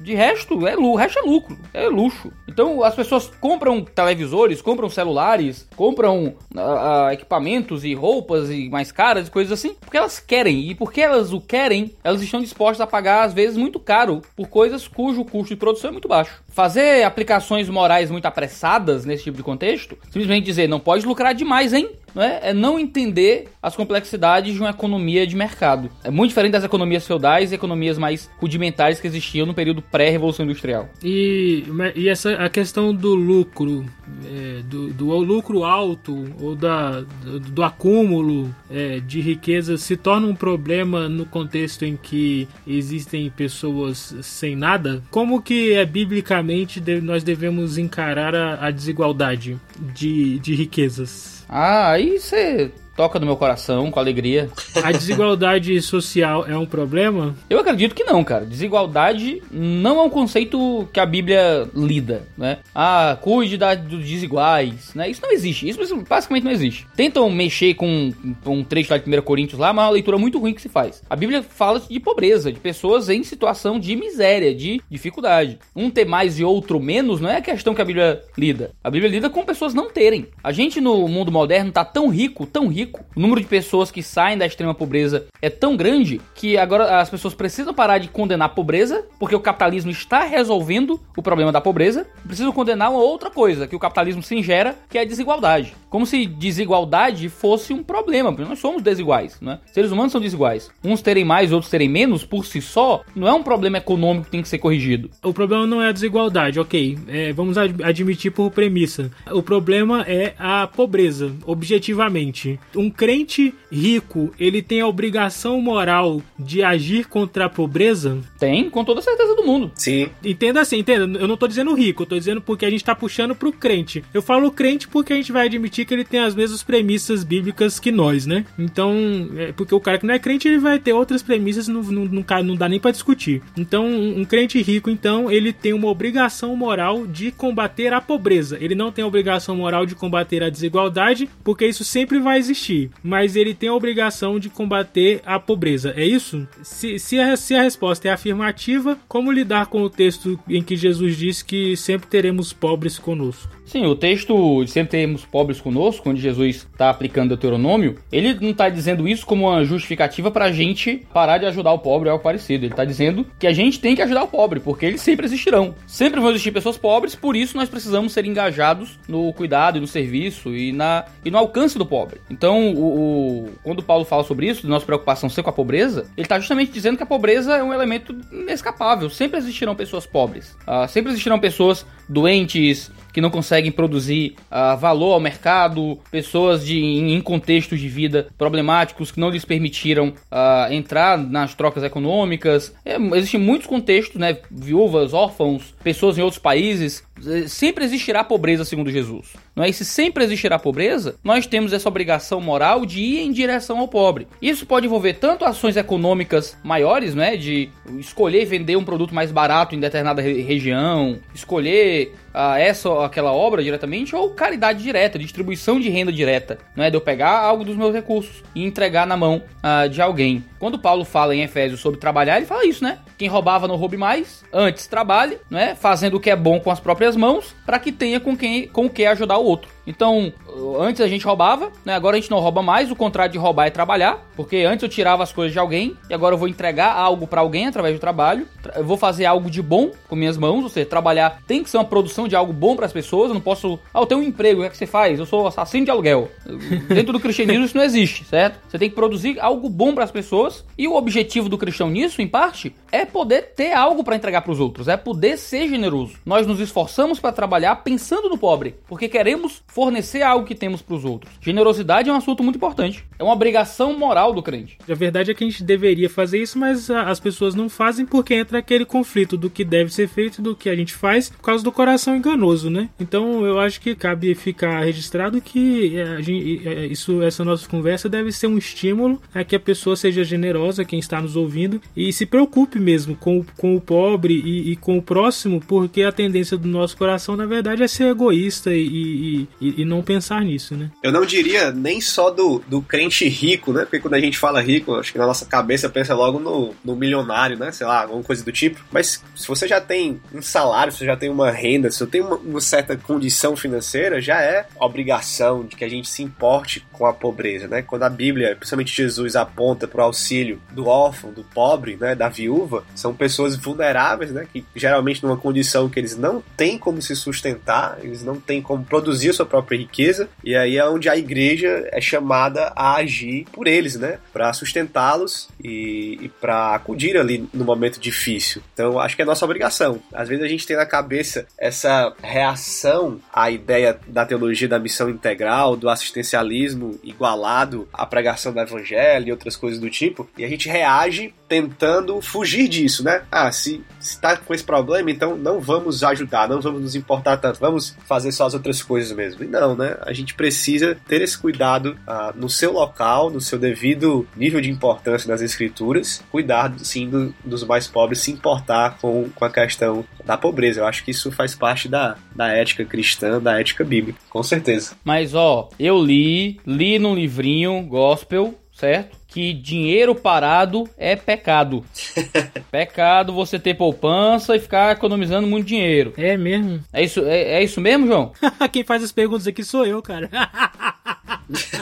De resto, é, o resto é lucro, é luxo. Então as pessoas compram televisores, compram celulares, compram uh, uh, equipamentos e roupas e mais caras e coisas assim, porque elas querem. E porque elas o querem, elas estão dispostas a pagar, às vezes, muito caro por coisas cujo custo de produção é muito baixo. Fazer aplicações morais muito apressadas nesse tipo de contexto, simplesmente dizer, não pode lucrar demais, hein? não é? é não entender as complexidades de uma economia de mercado. É muito diferente das economias feudais e economias mais rudimentares que existiam no período pré-revolução industrial. E, e essa a questão do lucro, é, do, do lucro alto ou da, do, do acúmulo é, de riqueza se torna um problema no contexto em que existem pessoas sem nada? Como que é biblicamente nós devemos encarar a, a desigualdade de, de riquezas? Ah, aí você toca no meu coração com alegria. A desigualdade social é um problema? Eu acredito que não, cara. Desigualdade não é um conceito que a Bíblia lida, né? Ah, cuide da, dos desiguais, né? Isso não existe. Isso basicamente não existe. Tentam mexer com, com um trecho lá de 1 Coríntios lá, mas é uma leitura muito ruim que se faz. A Bíblia fala de pobreza, de pessoas em situação de miséria, de dificuldade. Um ter mais e outro menos não é a questão que a Bíblia lida. A Bíblia lida com pessoas não terem. A gente no mundo moderno tá tão rico, tão rico rico, o número de pessoas que saem da extrema pobreza é tão grande que agora as pessoas precisam parar de condenar a pobreza, porque o capitalismo está resolvendo o problema da pobreza. Precisam condenar uma outra coisa que o capitalismo se ingera, que é a desigualdade. Como se desigualdade fosse um problema, porque nós somos desiguais, né? Seres humanos são desiguais. Uns terem mais, outros terem menos, por si só, não é um problema econômico que tem que ser corrigido. O problema não é a desigualdade, ok. É, vamos admitir por premissa. O problema é a pobreza, objetivamente um crente rico, ele tem a obrigação moral de agir contra a pobreza? Tem, com toda certeza do mundo. Sim. Entenda assim, entenda. Eu não tô dizendo rico, eu tô dizendo porque a gente tá puxando pro crente. Eu falo crente porque a gente vai admitir que ele tem as mesmas premissas bíblicas que nós, né? Então, é porque o cara que não é crente, ele vai ter outras premissas, não, não, não, não dá nem para discutir. Então, um crente rico, então, ele tem uma obrigação moral de combater a pobreza. Ele não tem a obrigação moral de combater a desigualdade, porque isso sempre vai existir mas ele tem a obrigação de combater a pobreza. É isso? Se, se, a, se a resposta é afirmativa, como lidar com o texto em que Jesus diz que sempre teremos pobres conosco? Sim, o texto de sempre teremos pobres conosco, onde Jesus está aplicando Deuteronômio, ele não está dizendo isso como uma justificativa para a gente parar de ajudar o pobre ou algo parecido. Ele está dizendo que a gente tem que ajudar o pobre, porque eles sempre existirão. Sempre vão existir pessoas pobres, por isso nós precisamos ser engajados no cuidado e no serviço e, na, e no alcance do pobre. Então, o, o quando Paulo fala sobre isso, de nossa preocupação ser com a pobreza, ele está justamente dizendo que a pobreza é um elemento inescapável. Sempre existirão pessoas pobres. Uh, sempre existirão pessoas doentes, que não conseguem produzir uh, valor ao mercado, pessoas de, em, contextos de vida problemáticos que não lhes permitiram uh, entrar nas trocas econômicas. É, existem muitos contextos, né? Viúvas, órfãos, pessoas em outros países. Eh, sempre existirá pobreza, segundo Jesus. Não é? E se sempre existirá pobreza, nós temos essa obrigação moral de ir em direção ao pobre. Isso pode envolver tanto ações econômicas maiores, né? De escolher vender um produto mais barato em determinada re região, escolher uh, essa aquela obra diretamente, ou caridade direta, distribuição de renda direta, não é? De eu pegar algo dos meus recursos e entregar na mão uh, de alguém. Quando Paulo fala em Efésios sobre trabalhar, ele fala isso, né? Quem roubava não roube mais, antes trabalhe, não é? Fazendo o que é bom com as próprias mãos, para que tenha com quem com o que ajudar o outro. Então, antes a gente roubava, né? Agora a gente não rouba mais. O contrário de roubar é trabalhar, porque antes eu tirava as coisas de alguém e agora eu vou entregar algo para alguém através do trabalho. Eu vou fazer algo de bom com minhas mãos, ou seja, trabalhar tem que ser uma produção de algo bom para as pessoas. Eu não posso, ah, eu tenho um emprego, o que, é que você faz? Eu sou assassino de aluguel. Dentro do cristianismo isso não existe, certo? Você tem que produzir algo bom para as pessoas e o objetivo do cristão nisso, em parte, é poder ter algo para entregar para os outros, é poder ser generoso. Nós nos esforçamos para trabalhar pensando no pobre, porque queremos fornecer algo que temos para os outros. Generosidade é um assunto muito importante. É uma obrigação moral do crente. A verdade é que a gente deveria fazer isso, mas as pessoas não fazem porque entra aquele conflito do que deve ser feito do que a gente faz por causa do coração enganoso, né? Então eu acho que cabe ficar registrado que é, gente, é, isso, essa nossa conversa deve ser um estímulo a que a pessoa seja generosa, quem está nos ouvindo, e se preocupe mesmo com, com o pobre e, e com o próximo, porque a tendência do nosso coração, na verdade, é ser egoísta e, e, e, e não pensar nisso, né? Eu não diria nem só do, do crente rico, né? Porque quando a gente fala rico, acho que na nossa cabeça pensa logo no, no milionário, né? Sei lá, alguma coisa do tipo. Mas se você já tem um salário, se você já tem uma renda, se você tem uma, uma certa condição financeira, já é obrigação de que a gente se importe com a pobreza, né? Quando a Bíblia, principalmente Jesus, aponta para o auxílio do órfão, do pobre, né? Da viúva, são pessoas vulneráveis, né? Que geralmente numa condição que eles não têm como se sustentar, eles não têm como produzir a sua própria riqueza, e aí é onde a igreja é chamada a agir por eles, né? Para sustentá-los e, e para acudir ali no momento difícil. Então, acho que é nossa obrigação. Às vezes a gente tem na cabeça essa reação à ideia da teologia da missão integral, do assistencialismo igualado à pregação do evangelho e outras coisas do tipo, e a gente reage tentando fugir disso, né? Ah, se está com esse problema, então não vamos ajudar, não vamos nos importar tanto, vamos fazer só as outras coisas mesmo. E não, né? A gente precisa ter esse cuidado ah, no seu local, no seu devido nível de importância nas escrituras, cuidar sim do, dos mais pobres, se importar com, com a questão da pobreza. Eu acho que isso faz parte da, da ética cristã, da ética bíblica, com certeza. Mas ó, eu li, li num livrinho gospel, certo? Que dinheiro parado é pecado. pecado você ter poupança e ficar economizando muito dinheiro. É mesmo? É isso, é, é isso mesmo, João? Quem faz as perguntas aqui sou eu, cara.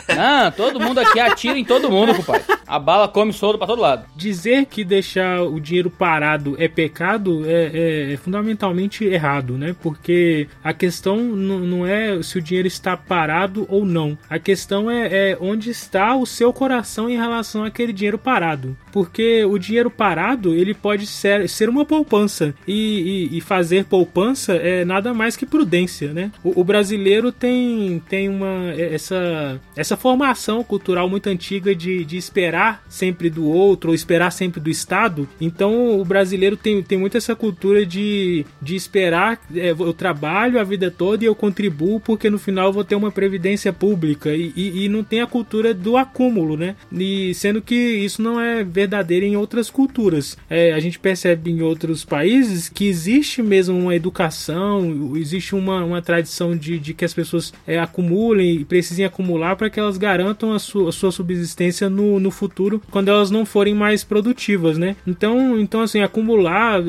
Ah, todo mundo aqui atira em todo mundo, compadre. A bala come soldo pra todo lado. Dizer que deixar o dinheiro parado é pecado é, é, é fundamentalmente errado, né? Porque a questão não é se o dinheiro está parado ou não. A questão é, é onde está o seu coração em relação àquele dinheiro parado. Porque o dinheiro parado, ele pode ser, ser uma poupança. E, e, e fazer poupança é nada mais que prudência, né? O, o brasileiro tem, tem uma... essa essa, formação cultural muito antiga de, de esperar sempre do outro ou esperar sempre do Estado. Então o brasileiro tem, tem muito essa cultura de, de esperar, é, eu trabalho a vida toda e eu contribuo porque no final vou ter uma previdência pública e, e, e não tem a cultura do acúmulo, né? E sendo que isso não é verdadeiro em outras culturas. É, a gente percebe em outros países que existe mesmo uma educação, existe uma, uma tradição de, de que as pessoas é, acumulem e precisem acumular acumular para que elas garantam a sua, a sua subsistência no, no futuro, quando elas não forem mais produtivas, né? Então, então assim, acumular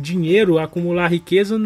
dinheiro, acumular riqueza,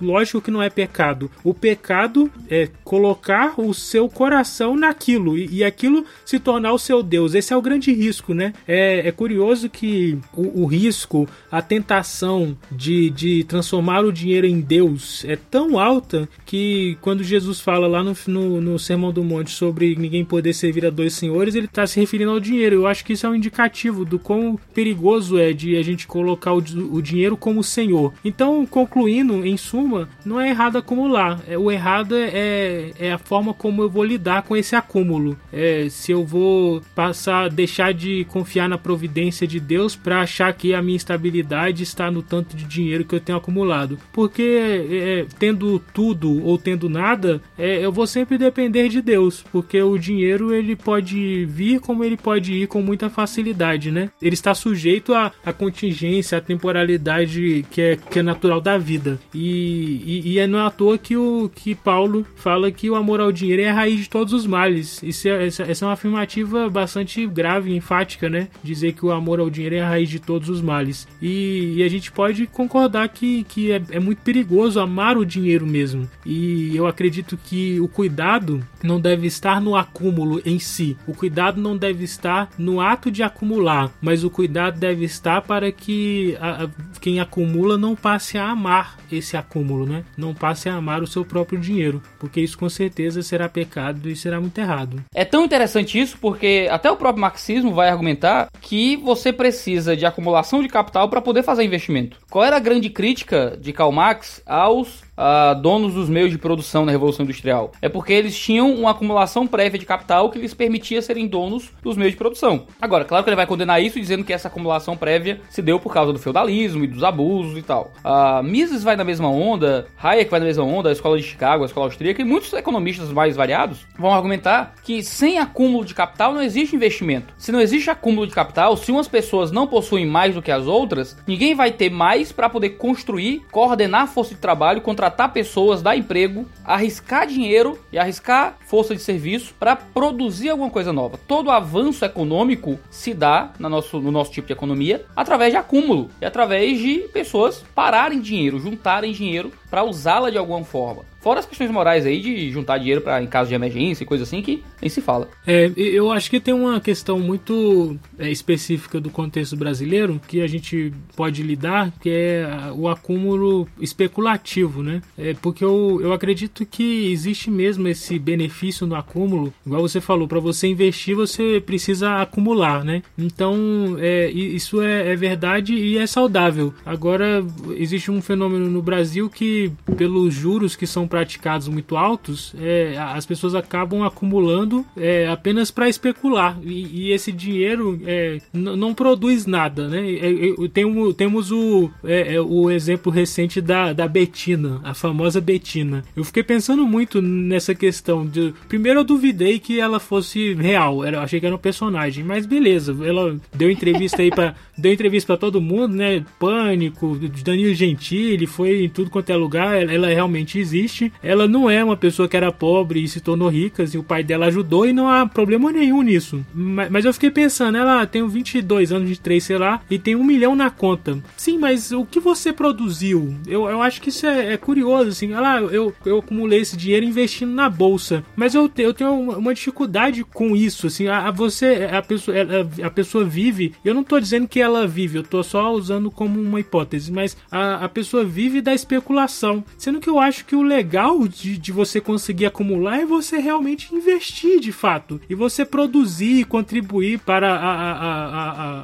lógico que não é pecado. O pecado é colocar o seu coração naquilo e, e aquilo se tornar o seu Deus. Esse é o grande risco, né? É, é curioso que o, o risco, a tentação de, de transformar o dinheiro em Deus é tão alta que quando Jesus fala lá no, no, no Sermão do Monte sobre ninguém poder servir a dois senhores, ele está se referindo ao dinheiro. Eu acho que isso é um indicativo do quão perigoso é de a gente colocar o, o dinheiro como senhor. Então, concluindo, em suma, não é errado acumular. É, o errado é, é a forma como eu vou lidar com esse acúmulo. É, se eu vou passar, deixar de confiar na providência de Deus para achar que a minha estabilidade está no tanto de dinheiro que eu tenho acumulado. Porque é, tendo tudo ou tendo nada, é, eu vou sempre depender de Deus, porque o dinheiro ele pode vir como ele pode ir com muita facilidade, né? Ele está sujeito à, à contingência, à temporalidade que é, que é natural da vida. E, e, e é não é à toa que, o, que Paulo fala que o amor ao dinheiro é a raiz de todos os males. Isso é, essa, essa é uma afirmativa bastante grave enfática, né? Dizer que o amor ao dinheiro é a raiz de todos os males. E, e a gente pode concordar que, que é, é muito perigoso amar o dinheiro mesmo. E eu acredito que o cuidado não deve estar no acúmulo em si. O cuidado não deve estar no ato de acumular, mas o cuidado deve estar para que a, a, quem acumula não passe a amar esse acúmulo, né? Não passe a amar o seu próprio dinheiro, porque isso com certeza será pecado e será muito errado. É tão interessante isso porque até o próprio marxismo vai argumentar que você precisa de acumulação de capital para poder fazer investimento. Qual era a grande crítica de Karl Marx aos uh, donos dos meios de produção na Revolução Industrial? É porque eles tinham uma acumulação prévia de capital que lhes permitia serem donos dos meios de produção. Agora, claro que ele vai condenar isso dizendo que essa acumulação prévia se deu por causa do feudalismo e dos abusos e tal. Uh, Mises vai na mesma onda, Hayek vai na mesma onda, a escola de Chicago, a escola austríaca e muitos economistas mais variados vão argumentar que sem acúmulo de capital não existe investimento. Se não existe acúmulo de capital, se umas pessoas não possuem mais do que as outras, ninguém vai ter mais para poder construir, coordenar a força de trabalho, contratar pessoas, dar emprego, arriscar dinheiro e arriscar força de serviço para produzir alguma coisa nova. Todo avanço econômico se dá no nosso, no nosso tipo de economia através de acúmulo e através de pessoas pararem dinheiro, juntarem dinheiro para usá-la de alguma forma. Fora as questões morais aí de juntar dinheiro para em caso de emergência e coisa assim que nem se fala. É, eu acho que tem uma questão muito é, específica do contexto brasileiro que a gente pode lidar, que é o acúmulo especulativo, né? É, porque eu, eu acredito que existe mesmo esse benefício no acúmulo. Igual você falou, para você investir você precisa acumular, né? Então é, isso é, é verdade e é saudável. Agora existe um fenômeno no Brasil que pelos juros que são praticados muito altos, é, as pessoas acabam acumulando é, apenas para especular e, e, esse dinheiro é, não produz nada, né? É, é, tem um, temos o, é, o exemplo recente da, da Betina, a famosa Betina. Eu fiquei pensando muito nessa questão. De, primeiro eu duvidei que ela fosse real, achei que era um personagem, mas beleza, ela deu entrevista aí para deu entrevista para todo mundo, né? Pânico, Danilo Gentili, foi em tudo quanto é lugar, ela, ela realmente existe ela não é uma pessoa que era pobre e se tornou rica, e o pai dela ajudou e não há problema nenhum nisso. Mas, mas eu fiquei pensando, ela tem 22 anos, 23, sei lá, e tem um milhão na conta. Sim, mas o que você produziu? Eu, eu acho que isso é, é curioso, assim. Ela, eu, eu acumulei esse dinheiro investindo na bolsa, mas eu, eu tenho uma, uma dificuldade com isso, assim. A, a você, a pessoa, a, a, pessoa vive, eu não tô dizendo que ela vive, eu tô só usando como uma hipótese, mas a, a pessoa vive da especulação. Sendo que eu acho que o legal legal de, de você conseguir acumular é você realmente investir de fato. E você produzir e contribuir para a, a,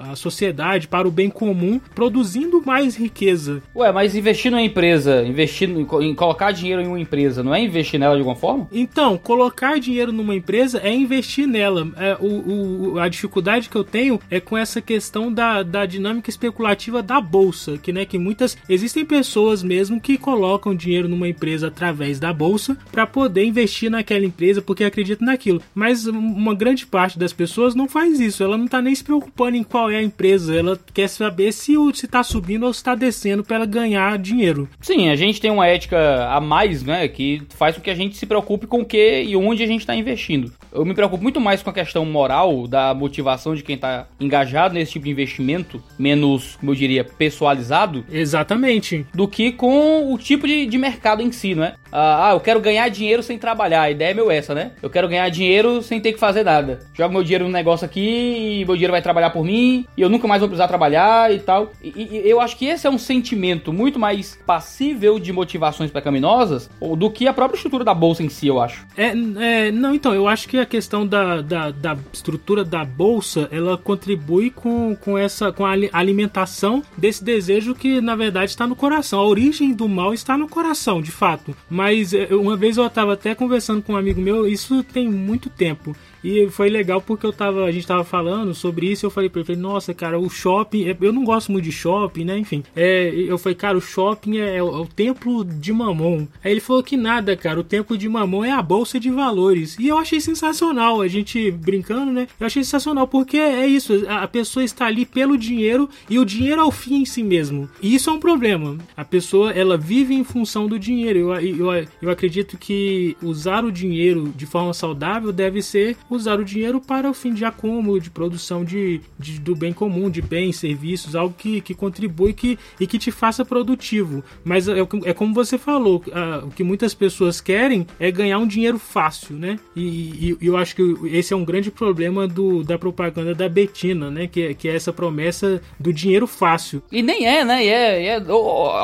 a, a, sociedade, para o bem comum, produzindo mais riqueza. Ué, mas investir numa empresa, investir em, em colocar dinheiro em uma empresa, não é investir nela de alguma forma? Então, colocar dinheiro numa empresa é investir nela. É, o, o, a dificuldade que eu tenho é com essa questão da, da dinâmica especulativa da bolsa, que, né, que muitas. Existem pessoas mesmo que colocam dinheiro numa empresa através da bolsa para poder investir naquela empresa porque acredita naquilo. Mas uma grande parte das pessoas não faz isso. Ela não está nem se preocupando em qual é a empresa. Ela quer saber se está subindo ou se tá descendo para ela ganhar dinheiro. Sim, a gente tem uma ética a mais, né, que faz com que a gente se preocupe com o que e onde a gente está investindo. Eu me preocupo muito mais com a questão moral da motivação de quem está engajado nesse tipo de investimento, menos, como eu diria, pessoalizado. Exatamente. Do que com o tipo de, de mercado em si, não é? Ah, eu quero ganhar dinheiro sem trabalhar. A ideia é meu essa, né? Eu quero ganhar dinheiro sem ter que fazer nada. Jogo meu dinheiro no negócio aqui e meu dinheiro vai trabalhar por mim e eu nunca mais vou precisar trabalhar e tal. E, e eu acho que esse é um sentimento muito mais passível de motivações pecaminosas do que a própria estrutura da bolsa em si, eu acho. É, é não, então, eu acho que a questão da, da, da estrutura da bolsa, ela contribui com, com essa com a alimentação desse desejo que na verdade está no coração. A origem do mal está no coração, de fato. Mas é, uma vez eu estava até conversando com um amigo meu, isso tem muito tempo. E foi legal porque eu tava, a gente tava falando sobre isso. Eu falei pra ele, nossa, cara, o shopping, é, eu não gosto muito de shopping, né? Enfim, é, eu falei, cara, o shopping é, é, o, é, o, templo de Mamon. Aí ele falou que nada, cara, o templo de Mamon é a bolsa de valores. E eu achei sensacional, a gente brincando, né? Eu achei sensacional porque é isso, a pessoa está ali pelo dinheiro e o dinheiro é o fim em si mesmo. E isso é um problema. A pessoa, ela vive em função do dinheiro. Eu, eu, eu acredito que usar o dinheiro de forma saudável deve ser usar o dinheiro para o fim de acúmulo, de produção de, de do bem comum, de bens, serviços, algo que, que contribui que, e que te faça produtivo. Mas é, é como você falou, o que muitas pessoas querem é ganhar um dinheiro fácil, né? E, e, eu acho que esse é um grande problema do, da propaganda da Betina, né? Que, que é essa promessa do dinheiro fácil. E nem é, né? E é, é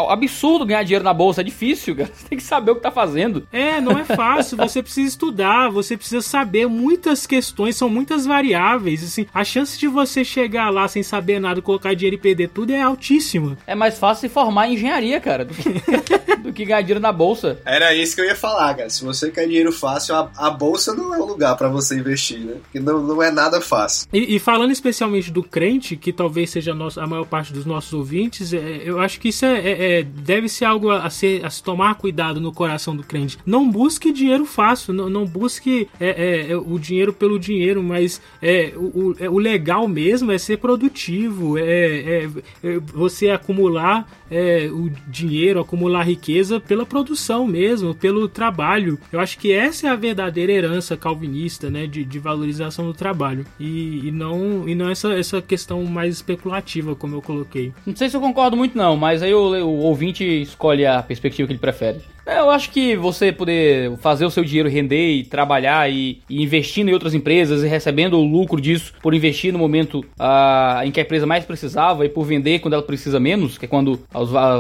absurdo ganhar dinheiro na bolsa, é difícil, cara. Você tem que saber o que tá fazendo. É, não é fácil. Você precisa estudar, você precisa saber muitas questões, são muitas variáveis. Assim, a chance de você chegar lá sem saber nada, colocar dinheiro e perder tudo é altíssima. É mais fácil se formar em engenharia, cara, do que, do que ganhar dinheiro na bolsa. Era isso que eu ia falar, cara. Se você quer dinheiro fácil, a, a bolsa não é o lugar para você investir, né? Porque não, não é nada fácil. E, e, falando especialmente do crente, que talvez seja a, nossa, a maior parte dos nossos ouvintes, é, eu acho que isso é, é, é deve ser algo a, ser, a se tomar cuidado no coração do crente. Não busque dinheiro fácil, não, não busque é, é, o dinheiro pelo dinheiro, mas é, o, o legal mesmo é ser produtivo, é, é, é você acumular é, o dinheiro, acumular riqueza pela produção mesmo, pelo trabalho. Eu acho que essa é a verdadeira herança calvinista, né, de, de valorização do trabalho e, e, não e não essa, essa questão mais especulativa como eu coloquei. Não sei se eu concordo muito não, mas aí o, o ouvinte escolhe a perspectiva que ele prefere. É, eu acho que você poder fazer o seu dinheiro render e trabalhar e, e investindo em outras empresas e recebendo o lucro disso por investir no momento uh, em que a empresa mais precisava e por vender quando ela precisa menos, que é quando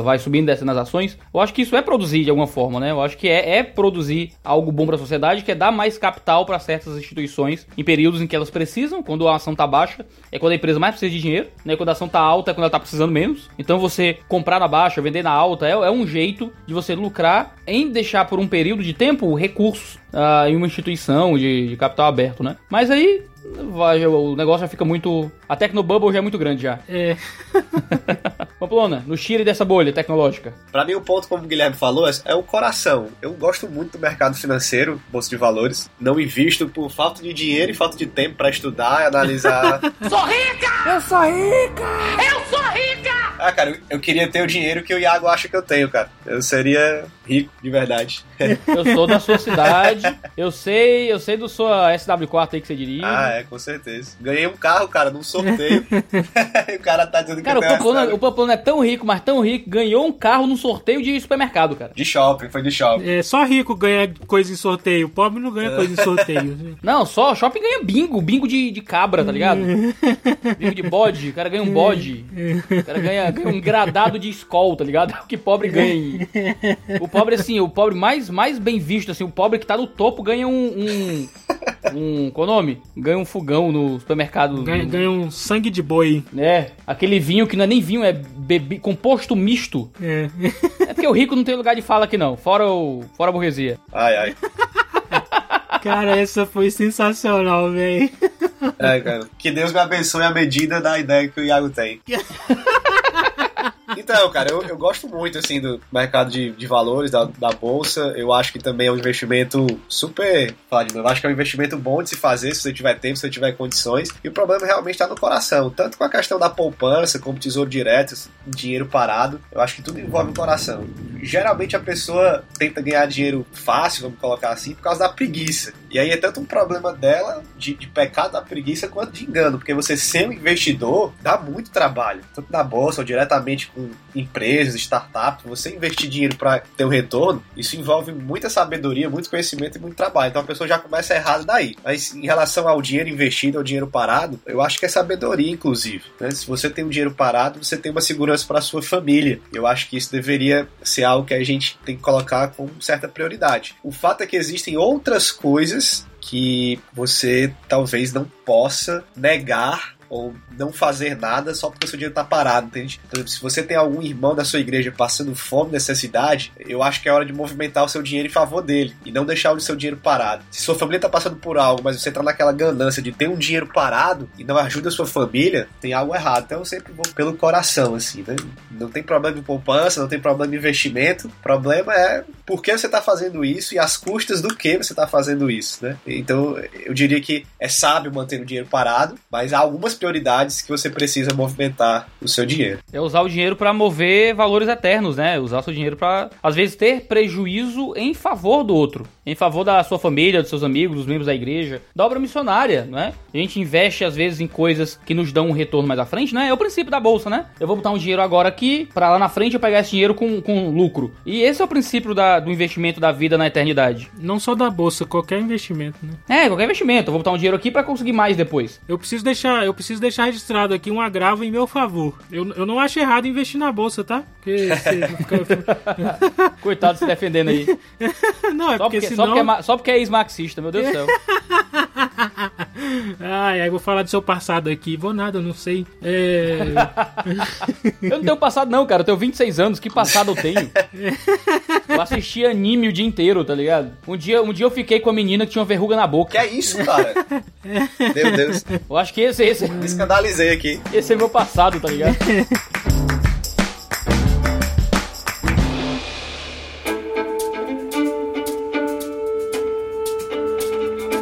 vai subindo dessa nas ações, eu acho que isso é produzir de alguma forma, né? Eu acho que é, é produzir algo bom para a sociedade, que é dar mais capital para certas instituições em períodos em que elas precisam, quando a ação tá baixa, é quando a empresa mais precisa de dinheiro, né? Quando a ação tá alta é quando ela tá precisando menos. Então você comprar na baixa, vender na alta, é, é um jeito de você lucrar em deixar por um período de tempo recursos uh, em uma instituição de, de capital aberto, né? Mas aí vai, o negócio já fica muito. A Tecnobubble já é muito grande já. É. Pamplona, no Chile dessa bolha tecnológica. Para mim, o ponto, como o Guilherme falou, é o coração. Eu gosto muito do mercado financeiro, bolsa de valores. Não invisto por falta de dinheiro e falta de tempo para estudar e analisar. sou rica! Eu sou rica! Eu sou rica! Ah, cara, eu queria ter o dinheiro que o Iago acha que eu tenho, cara. Eu seria rico, de verdade. Eu sou da sua cidade, eu sei, eu sei do sua SW4 aí que você dirige. Ah, é, com certeza. Ganhei um carro, cara, num sorteio. o cara tá dizendo que cara, o Pamplona, o é tão rico, mas tão rico, ganhou um carro num sorteio de supermercado, cara. De shopping, foi de shopping. É, só rico ganha coisa em sorteio, pobre não ganha coisa em sorteio. não, só shopping ganha bingo, bingo de, de cabra, tá ligado? bingo de bode, o cara ganha um bode. O cara ganha, ganha um gradado de escol, tá ligado? Que pobre ganha. O pobre, assim, o pobre mais, mais bem visto, assim, o pobre que tá no topo ganha um. um, um qual é o nome? Ganha um fogão no supermercado. Ganha, ganha um sangue de boi. É, aquele vinho que não é nem vinho, é bebi, composto misto. É. É porque o rico não tem lugar de fala aqui, não. Fora, o, fora a burguesia. Ai, ai. Cara, essa foi sensacional, velho. É, cara. Que Deus me abençoe a medida da ideia que o Iago tem. Então, cara, eu, eu gosto muito, assim, do mercado de, de valores, da, da bolsa. Eu acho que também é um investimento super. Falar de novo, acho que é um investimento bom de se fazer se você tiver tempo, se você tiver condições. E o problema realmente está no coração. Tanto com a questão da poupança, como tesouro direto, dinheiro parado. Eu acho que tudo envolve o coração. Geralmente a pessoa tenta ganhar dinheiro fácil, vamos colocar assim, por causa da preguiça. E aí é tanto um problema dela, de, de pecado da preguiça, quanto de engano. Porque você ser um investidor dá muito trabalho. Tanto na bolsa ou diretamente com empresas, startups. Você investir dinheiro para ter um retorno, isso envolve muita sabedoria, muito conhecimento e muito trabalho. Então a pessoa já começa errado daí. Mas em relação ao dinheiro investido, ao dinheiro parado, eu acho que é sabedoria, inclusive. Né? Se você tem um dinheiro parado, você tem uma segurança para sua família. Eu acho que isso deveria ser algo que a gente tem que colocar com certa prioridade. O fato é que existem outras coisas que você talvez não possa negar ou não fazer nada só porque o seu dinheiro está parado, entende? Então, se você tem algum irmão da sua igreja passando fome, necessidade, eu acho que é hora de movimentar o seu dinheiro em favor dele e não deixar o seu dinheiro parado. Se sua família está passando por algo, mas você está naquela ganância de ter um dinheiro parado e não ajuda a sua família, tem algo errado. Então eu sempre vou pelo coração, assim, né? Não tem problema em poupança, não tem problema em investimento. O problema é por que você está fazendo isso e as custas do que você está fazendo isso, né? Então eu diria que é sábio manter o dinheiro parado, mas há algumas prioridades que você precisa movimentar o seu dinheiro. É usar o dinheiro para mover valores eternos, né? Usar o seu dinheiro para, às vezes, ter prejuízo em favor do outro, em favor da sua família, dos seus amigos, dos membros da igreja, da obra missionária, né? A gente investe, às vezes, em coisas que nos dão um retorno mais à frente, né? É o princípio da bolsa, né? Eu vou botar um dinheiro agora aqui, para lá na frente eu pegar esse dinheiro com, com lucro. E esse é o princípio da, do investimento da vida na eternidade. Não só da bolsa, qualquer investimento, né? É, qualquer investimento. Eu vou botar um dinheiro aqui para conseguir mais depois. Eu preciso deixar, eu preciso deixar registrado aqui um agravo em meu favor. Eu, eu não acho errado investir na bolsa, tá? Porque Coitado se defendendo aí. não, é só porque, porque senão... só porque é, só porque é ex-marxista, meu Deus do céu. Ai, aí vou falar do seu passado aqui. Vou nada, eu não sei. É... eu não tenho passado não, cara. Eu tenho 26 anos. Que passado eu tenho? Eu assisti anime o dia inteiro, tá ligado? Um dia, um dia eu fiquei com a menina que tinha uma verruga na boca. Que é isso, cara? Meu Deus. Eu acho que esse, esse... Me escandalizei aqui. Esse é meu passado, tá ligado?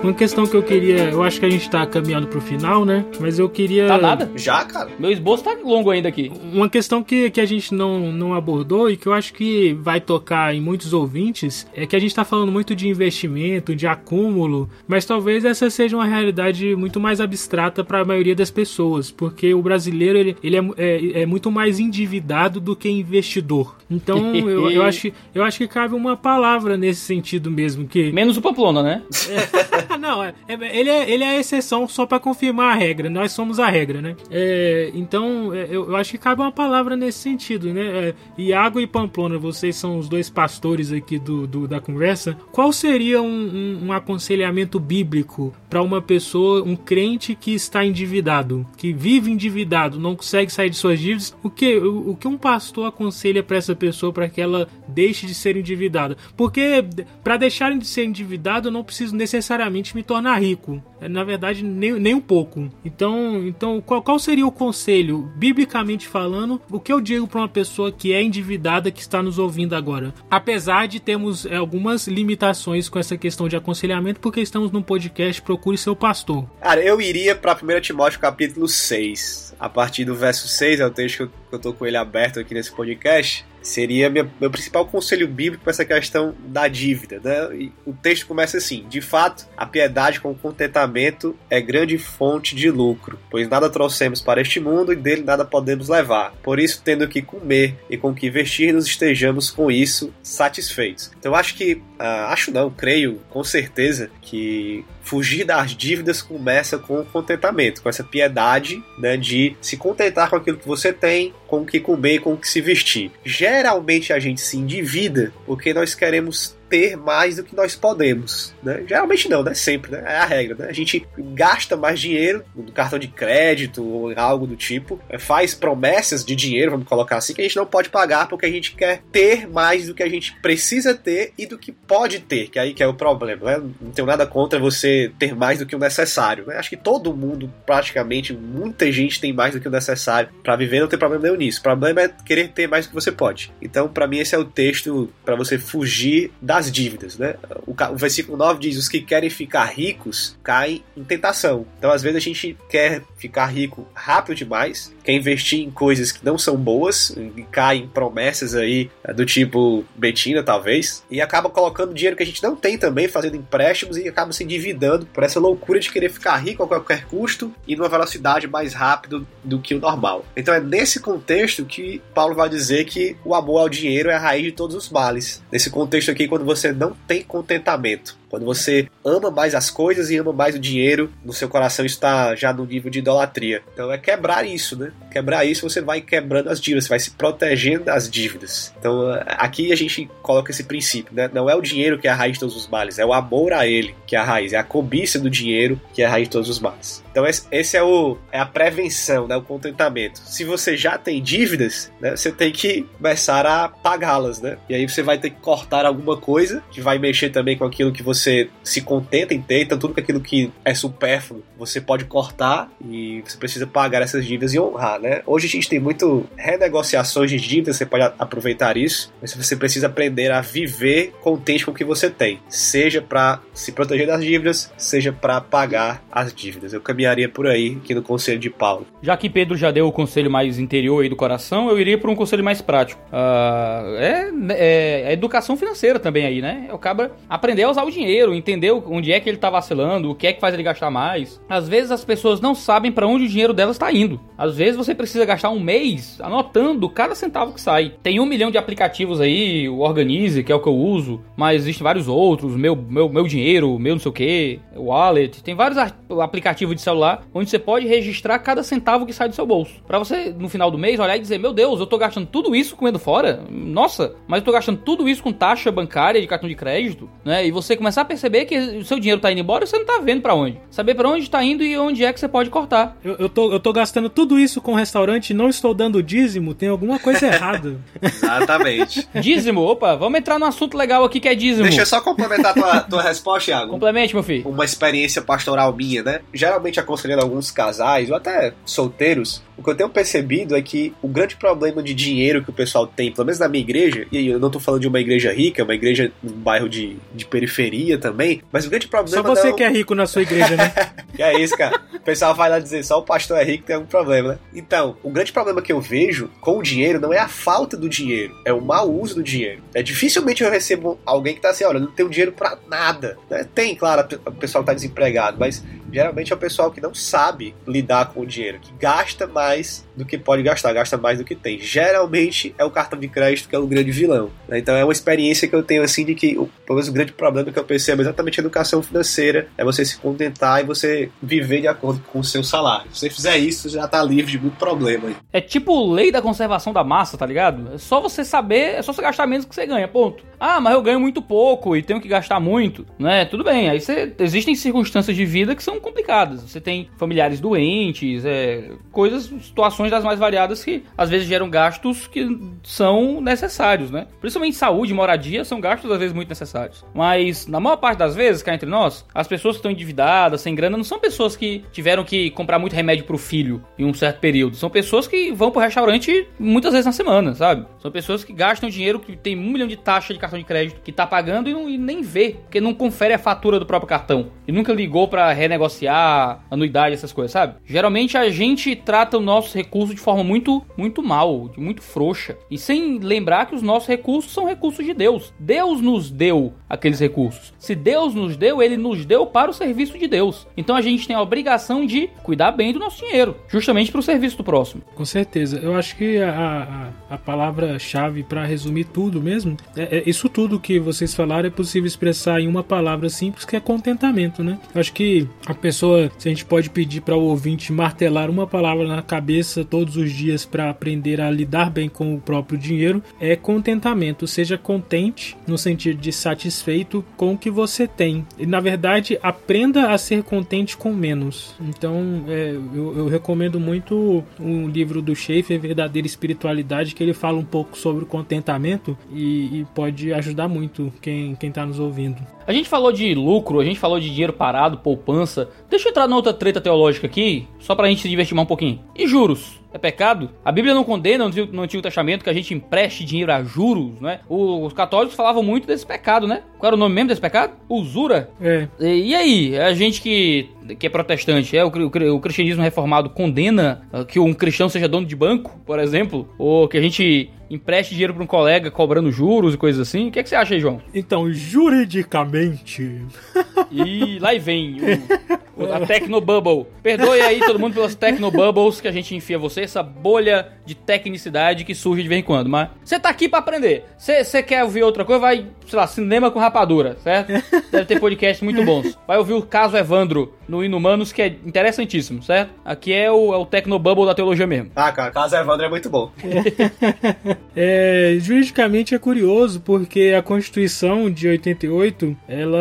Uma questão que eu queria. Eu acho que a gente tá caminhando pro final, né? Mas eu queria. Tá nada? Já, cara. Meu esboço tá longo ainda aqui. Uma questão que, que a gente não, não abordou e que eu acho que vai tocar em muitos ouvintes é que a gente tá falando muito de investimento, de acúmulo, mas talvez essa seja uma realidade muito mais abstrata para a maioria das pessoas, porque o brasileiro ele, ele é, é, é muito mais endividado do que investidor. Então eu, eu, acho, eu acho que cabe uma palavra nesse sentido mesmo. que Menos o Pamplona, né? não, é, é, ele, é, ele é a exceção só para confirmar a regra. Nós somos a regra, né? É, então, é, eu, eu, acho que cabe uma palavra nesse sentido, né? É, Iago e Pamplona, vocês são os dois pastores aqui do, do da conversa. Qual seria um, um, um aconselhamento bíblico para uma pessoa, um crente que está endividado, que vive endividado, não consegue sair de suas dívidas? O que, o, o que um pastor aconselha para essa pessoa para que ela deixe de ser endividada? Porque para deixarem de ser endividado, eu não preciso necessariamente me tornar rico. Na verdade, nem, nem um pouco. Então, então qual, qual seria o conselho, biblicamente falando, o que eu digo para uma pessoa que é endividada que está nos ouvindo agora? Apesar de termos é, algumas limitações com essa questão de aconselhamento, porque estamos num podcast Procure Seu Pastor. Cara, eu iria para 1 Timóteo capítulo 6. A partir do verso 6, é o texto que eu, eu tô com ele aberto aqui nesse podcast seria minha, meu principal conselho bíblico para essa questão da dívida. Né? E o texto começa assim: De fato, a piedade com contentamento é grande fonte de lucro, pois nada trouxemos para este mundo e dele nada podemos levar. Por isso, tendo que comer e com que vestir, nos estejamos com isso satisfeitos. Então, acho que, uh, acho não, creio com certeza que fugir das dívidas começa com o contentamento, com essa piedade né, de se contentar com aquilo que você tem, com o que comer com o que se vestir. Geralmente a gente se endivida porque nós queremos ter mais do que nós podemos. Né? Geralmente não, né? Sempre, né? É a regra, né? A gente gasta mais dinheiro no cartão de crédito ou algo do tipo, é, faz promessas de dinheiro, vamos colocar assim, que a gente não pode pagar porque a gente quer ter mais do que a gente precisa ter e do que pode ter, que aí que é o problema, né? Não tenho nada contra você ter mais do que o necessário, né? Acho que todo mundo, praticamente, muita gente tem mais do que o necessário para viver, não tem problema nenhum nisso. O problema é querer ter mais do que você pode. Então, para mim, esse é o texto para você fugir das dívidas, né? O, o versículo 9 diz: Os que querem ficar ricos caem em tentação. Então, às vezes, a gente quer ficar rico rápido demais, quer investir em coisas que não são boas, e cai em promessas aí eh, do tipo Betina, talvez, e acaba colocando dinheiro que a gente não tem também, fazendo empréstimos e acaba se endividando por essa loucura de querer ficar rico a qualquer custo e numa velocidade mais rápida do que o normal. Então é nesse contexto que Paulo vai dizer que o amor ao dinheiro é a raiz de todos os males. Nesse contexto aqui, quando você não tem contentamento, quando você ama mais as coisas e ama mais o dinheiro, no seu coração está já no nível de idolatria. Então é quebrar isso, né? Quebrar isso, você vai quebrando as dívidas, você vai se protegendo das dívidas. Então aqui a gente coloca esse princípio, né? Não é o dinheiro que é a raiz de todos os males, é o amor a ele que é a raiz, é a cobiça do dinheiro que é a raiz de todos os males. Então esse é, o, é a prevenção, né? o contentamento. Se você já tem dívidas, né? você tem que começar a pagá-las, né? E aí você vai ter que cortar alguma coisa que vai mexer também com aquilo que você se contenta em ter, então tudo aquilo que é supérfluo você pode cortar e você precisa pagar essas dívidas e honrar, né? Hoje a gente tem muito renegociações de dívidas, você pode aproveitar isso, mas você precisa aprender a viver contente com o que você tem, seja para se proteger das dívidas, seja para pagar as dívidas. Eu caminharia por aí aqui no conselho de Paulo. Já que Pedro já deu o conselho mais interior aí do coração, eu iria para um conselho mais prático. Uh, é, é, é, educação financeira também aí, né? Eu acaba aprender a usar o dinheiro, entender onde é que ele tá vacilando, o que é que faz ele gastar mais. Às vezes as pessoas não sabem para onde o dinheiro delas está indo. Às vezes você precisa gastar um mês anotando cada centavo que sai. Tem um milhão de aplicativos aí, o Organize, que é o que eu uso, mas existem vários outros, meu, meu, meu dinheiro, meu não sei o que, Wallet, tem vários aplicativos de celular onde você pode registrar cada centavo que sai do seu bolso. Para você, no final do mês, olhar e dizer: Meu Deus, eu tô gastando tudo isso comendo fora? Nossa, mas eu tô gastando tudo isso com taxa bancária de cartão de crédito, né? E você começar a perceber que o seu dinheiro tá indo embora e você não tá vendo para onde. Saber para onde tá indo e onde é que você pode cortar. Eu, eu, tô, eu tô gastando tudo isso com restaurante e não estou dando dízimo, tem alguma coisa errada. Exatamente. dízimo, opa, vamos entrar num assunto legal aqui que é dízimo. Deixa eu só complementar a tua, tua resposta, Thiago. Complemente, meu filho. Uma experiência pastoral minha, né? Geralmente aconselhando alguns casais, ou até solteiros, o que eu tenho percebido é que o grande problema de dinheiro que o pessoal tem, pelo menos na minha igreja, e eu não tô falando de uma igreja rica, é uma igreja num bairro de, de periferia também, mas o grande problema Só você não... que é rico na sua igreja, né? que é isso, cara. O pessoal vai lá dizer, só o pastor é rico tem algum problema, né? Então, o grande problema que eu vejo com o dinheiro não é a falta do dinheiro, é o mau uso do dinheiro. É dificilmente eu recebo alguém que tá assim, olha, não tenho dinheiro para nada. Né? Tem, claro, o pessoal tá desempregado, mas geralmente é o pessoal que não sabe lidar com o dinheiro, que gasta mais do que pode gastar, gasta mais do que tem. Geralmente é o cartão de crédito que é o grande vilão. Né? Então é uma experiência que eu tenho assim de que, pelo menos o grande problema que eu percebo é exatamente a educação financeira, é você se contentar e você viver de acordo com o seu salário. Se você fizer isso, já tá livre de muito problema. Aí. É tipo lei da conservação da massa, tá ligado? É só você saber, é só você gastar menos que você ganha, ponto. Ah, mas eu ganho muito pouco e tenho que gastar muito, né? Tudo bem, aí você, existem circunstâncias de vida que são complicadas. Você tem familiares doentes, é, coisas, situações das mais variadas que às vezes geram gastos que são necessários, né? Principalmente saúde, moradia, são gastos às vezes muito necessários. Mas na maior parte das vezes, cá entre nós, as pessoas que estão endividadas, sem grana, não são pessoas que tiveram que comprar muito remédio pro filho em um certo período. São pessoas que vão pro restaurante muitas vezes na semana, sabe? São pessoas que gastam dinheiro, que tem um milhão de taxa de cartão de crédito, que tá pagando e, não, e nem vê, porque não confere a fatura do próprio cartão. E nunca ligou para renegociar anuidade, essas coisas, sabe? Geralmente a gente trata o nosso recurso de forma muito, muito mal, muito frouxa. E sem lembrar que os nossos recursos são recursos de Deus. Deus nos deu aqueles recursos. Se Deus nos deu, ele nos deu para o serviço de Deus. Então a gente tem a obrigação de cuidar bem do nosso dinheiro, justamente para o serviço do próximo. Com certeza. Eu acho que a, a, a palavra-chave para resumir tudo mesmo, é, é, isso tudo que vocês falaram é possível expressar em uma palavra simples que é contentamento, né? Acho que a pessoa, se a gente pode pedir para o ouvinte martelar uma palavra na cabeça todos os dias para aprender a lidar bem com o próprio dinheiro, é contentamento. Seja contente no sentido de satisfeito com o que você tem. E na verdade, aprenda a ser contente com menos. Então, é, eu, eu, recomendo muito um livro do Schaefer, Verdadeira Espiritualidade, que ele fala um pouco sobre o contentamento e, e pode ajudar muito quem está nos ouvindo. A gente falou de lucro, a gente falou de dinheiro parado, poupança. Deixa eu entrar numa outra treta teológica aqui, só pra gente se divertir mais um pouquinho. E juros? É pecado? A Bíblia não condena no Antigo Testamento que a gente empreste dinheiro a juros, né? Os católicos falavam muito desse pecado, né? Qual era o nome mesmo desse pecado? Usura. É. E, e aí? A gente que, que é protestante, é o, o, o, cristianismo reformado condena que um cristão seja dono de banco, por exemplo? Ou que a gente empreste dinheiro para um colega cobrando juros e coisas assim? O que, é que você acha aí, João? Então, juridicamente. E lá vem o, o, a Tecnobubble. Perdoe aí todo mundo pelas Tecnobubbles que a gente enfia você, essa bolha de tecnicidade que surge de vez em quando. Mas você tá aqui para aprender. Você quer ouvir outra coisa? Vai, sei lá, cinema com rapadura, certo? Deve ter podcasts muito bons. Vai ouvir o caso Evandro no Inumanos, que é interessantíssimo, certo? Aqui é o, é o Tecnobubble da teologia mesmo. Ah, cara, o caso Evandro é muito bom. é, juridicamente é curioso porque a Constituição de 88, ela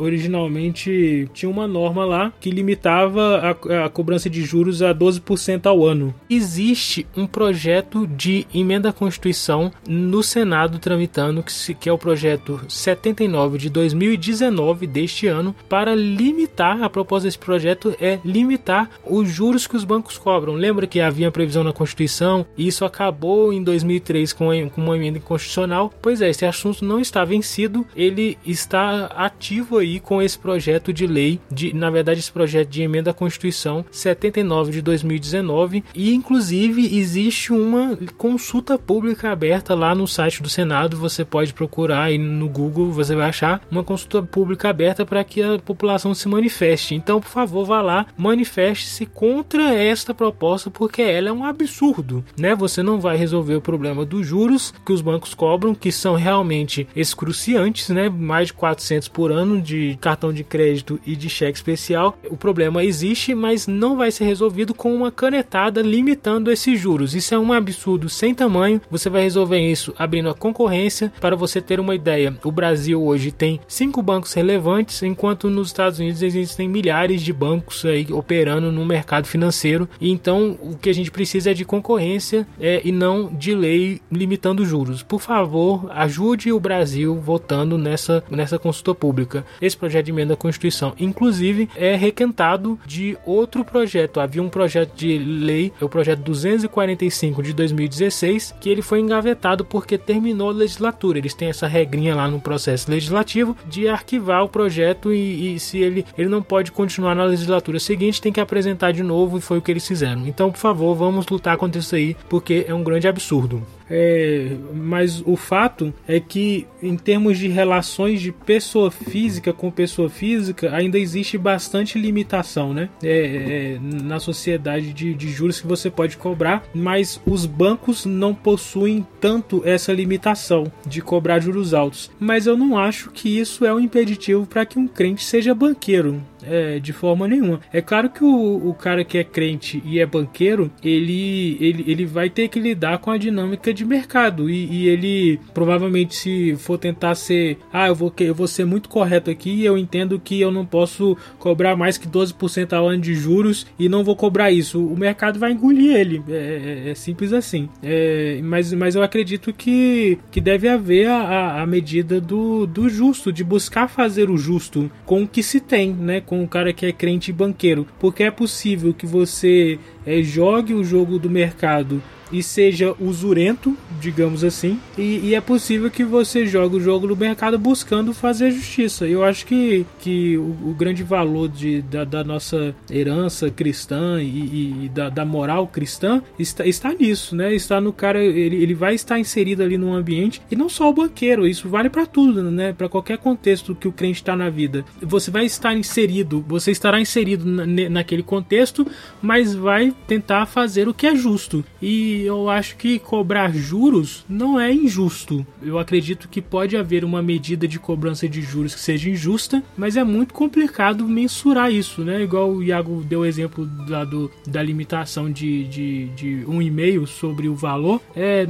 originalmente tinha uma norma lá que limitava a, a cobrança de juros a 12% ao ano. Existe um projeto de emenda à Constituição no Senado tramitando, que, se, que é o projeto 79 de 2019 deste ano, para limitar, a proposta desse projeto é limitar os juros que os bancos cobram. Lembra que havia previsão na Constituição e isso acabou em 2003 com, com uma emenda constitucional? Pois é, esse assunto não está vencido, ele está ativo aí com esse projeto de lei, de, na verdade, esse projeto de emenda à Constituição 79 de 2019 e inclusive existe uma consulta pública aberta lá no site do Senado, você pode procurar aí no Google, você vai achar uma consulta pública aberta para que a população se manifeste. Então, por favor, vá lá, manifeste-se contra esta proposta porque ela é um absurdo, né? Você não vai resolver o problema dos juros que os bancos cobram, que são realmente excruciantes, né? Mais de 400 por ano de cartão de crédito e de cheque especial. O problema existe, mas não vai ser resolvido com uma canetada limitando esses juros. Isso é um absurdo sem tamanho. Você vai resolver isso abrindo a concorrência. Para você ter uma ideia, o Brasil hoje tem cinco bancos relevantes, enquanto nos Estados Unidos existem milhares de bancos aí operando no mercado financeiro. Então o que a gente precisa é de concorrência é, e não de lei limitando juros. Por favor, ajude o Brasil votando nessa, nessa consulta pública. Esse projeto de emenda à Constituição, inclusive, é requentado de outro projeto. Havia um projeto de lei, é o projeto 245 de 2016, que ele foi engavetado porque terminou a legislatura. Eles têm essa regrinha lá no processo legislativo de arquivar o projeto e, e se ele, ele não pode continuar na legislatura seguinte, tem que apresentar de novo e foi o que eles fizeram. Então, por favor, vamos lutar contra isso aí, porque é um grande absurdo. É, mas o fato é que, em termos de relações de pessoa física com pessoa física, ainda existe bastante limitação né? É, é, na sociedade de, de juros que você pode cobrar, mas os bancos não possuem tanto essa limitação de cobrar juros altos. Mas eu não acho que isso é um impeditivo para que um crente seja banqueiro é, de forma nenhuma. É claro que o, o cara que é crente e é banqueiro, ele, ele, ele vai ter que lidar com a dinâmica de mercado e, e ele provavelmente se for tentar ser, ah, eu vou, eu vou ser muito correto aqui, eu entendo que eu não posso cobrar mais que 12% ao ano de juros e não vou cobrar isso. O mercado vai engolir ele, é, é, é simples assim. É, mas, mas eu acredito que, que deve haver a, a medida do, do justo, de buscar fazer o justo com o que se tem, né? Com com um cara que é crente banqueiro, porque é possível que você é, jogue o jogo do mercado e seja usurento, digamos assim, e, e, é possível que você jogue o jogo no mercado buscando fazer justiça. Eu acho que, que o, o grande valor de, da, da, nossa herança cristã e, e da, da, moral cristã está, está nisso, né? Está no cara, ele, ele vai estar inserido ali no ambiente e não só o banqueiro, isso vale para tudo, né? Para qualquer contexto que o crente está na vida. Você vai estar inserido, você estará inserido na, naquele contexto, mas vai tentar fazer o que é justo. E Eu acho que cobrar juros não é injusto. Eu acredito que pode haver uma medida de cobrança de juros que seja injusta, mas é muito complicado mensurar isso, né? Igual o Iago deu o exemplo da, do, da limitação de, de, de um e-mail sobre o valor. É,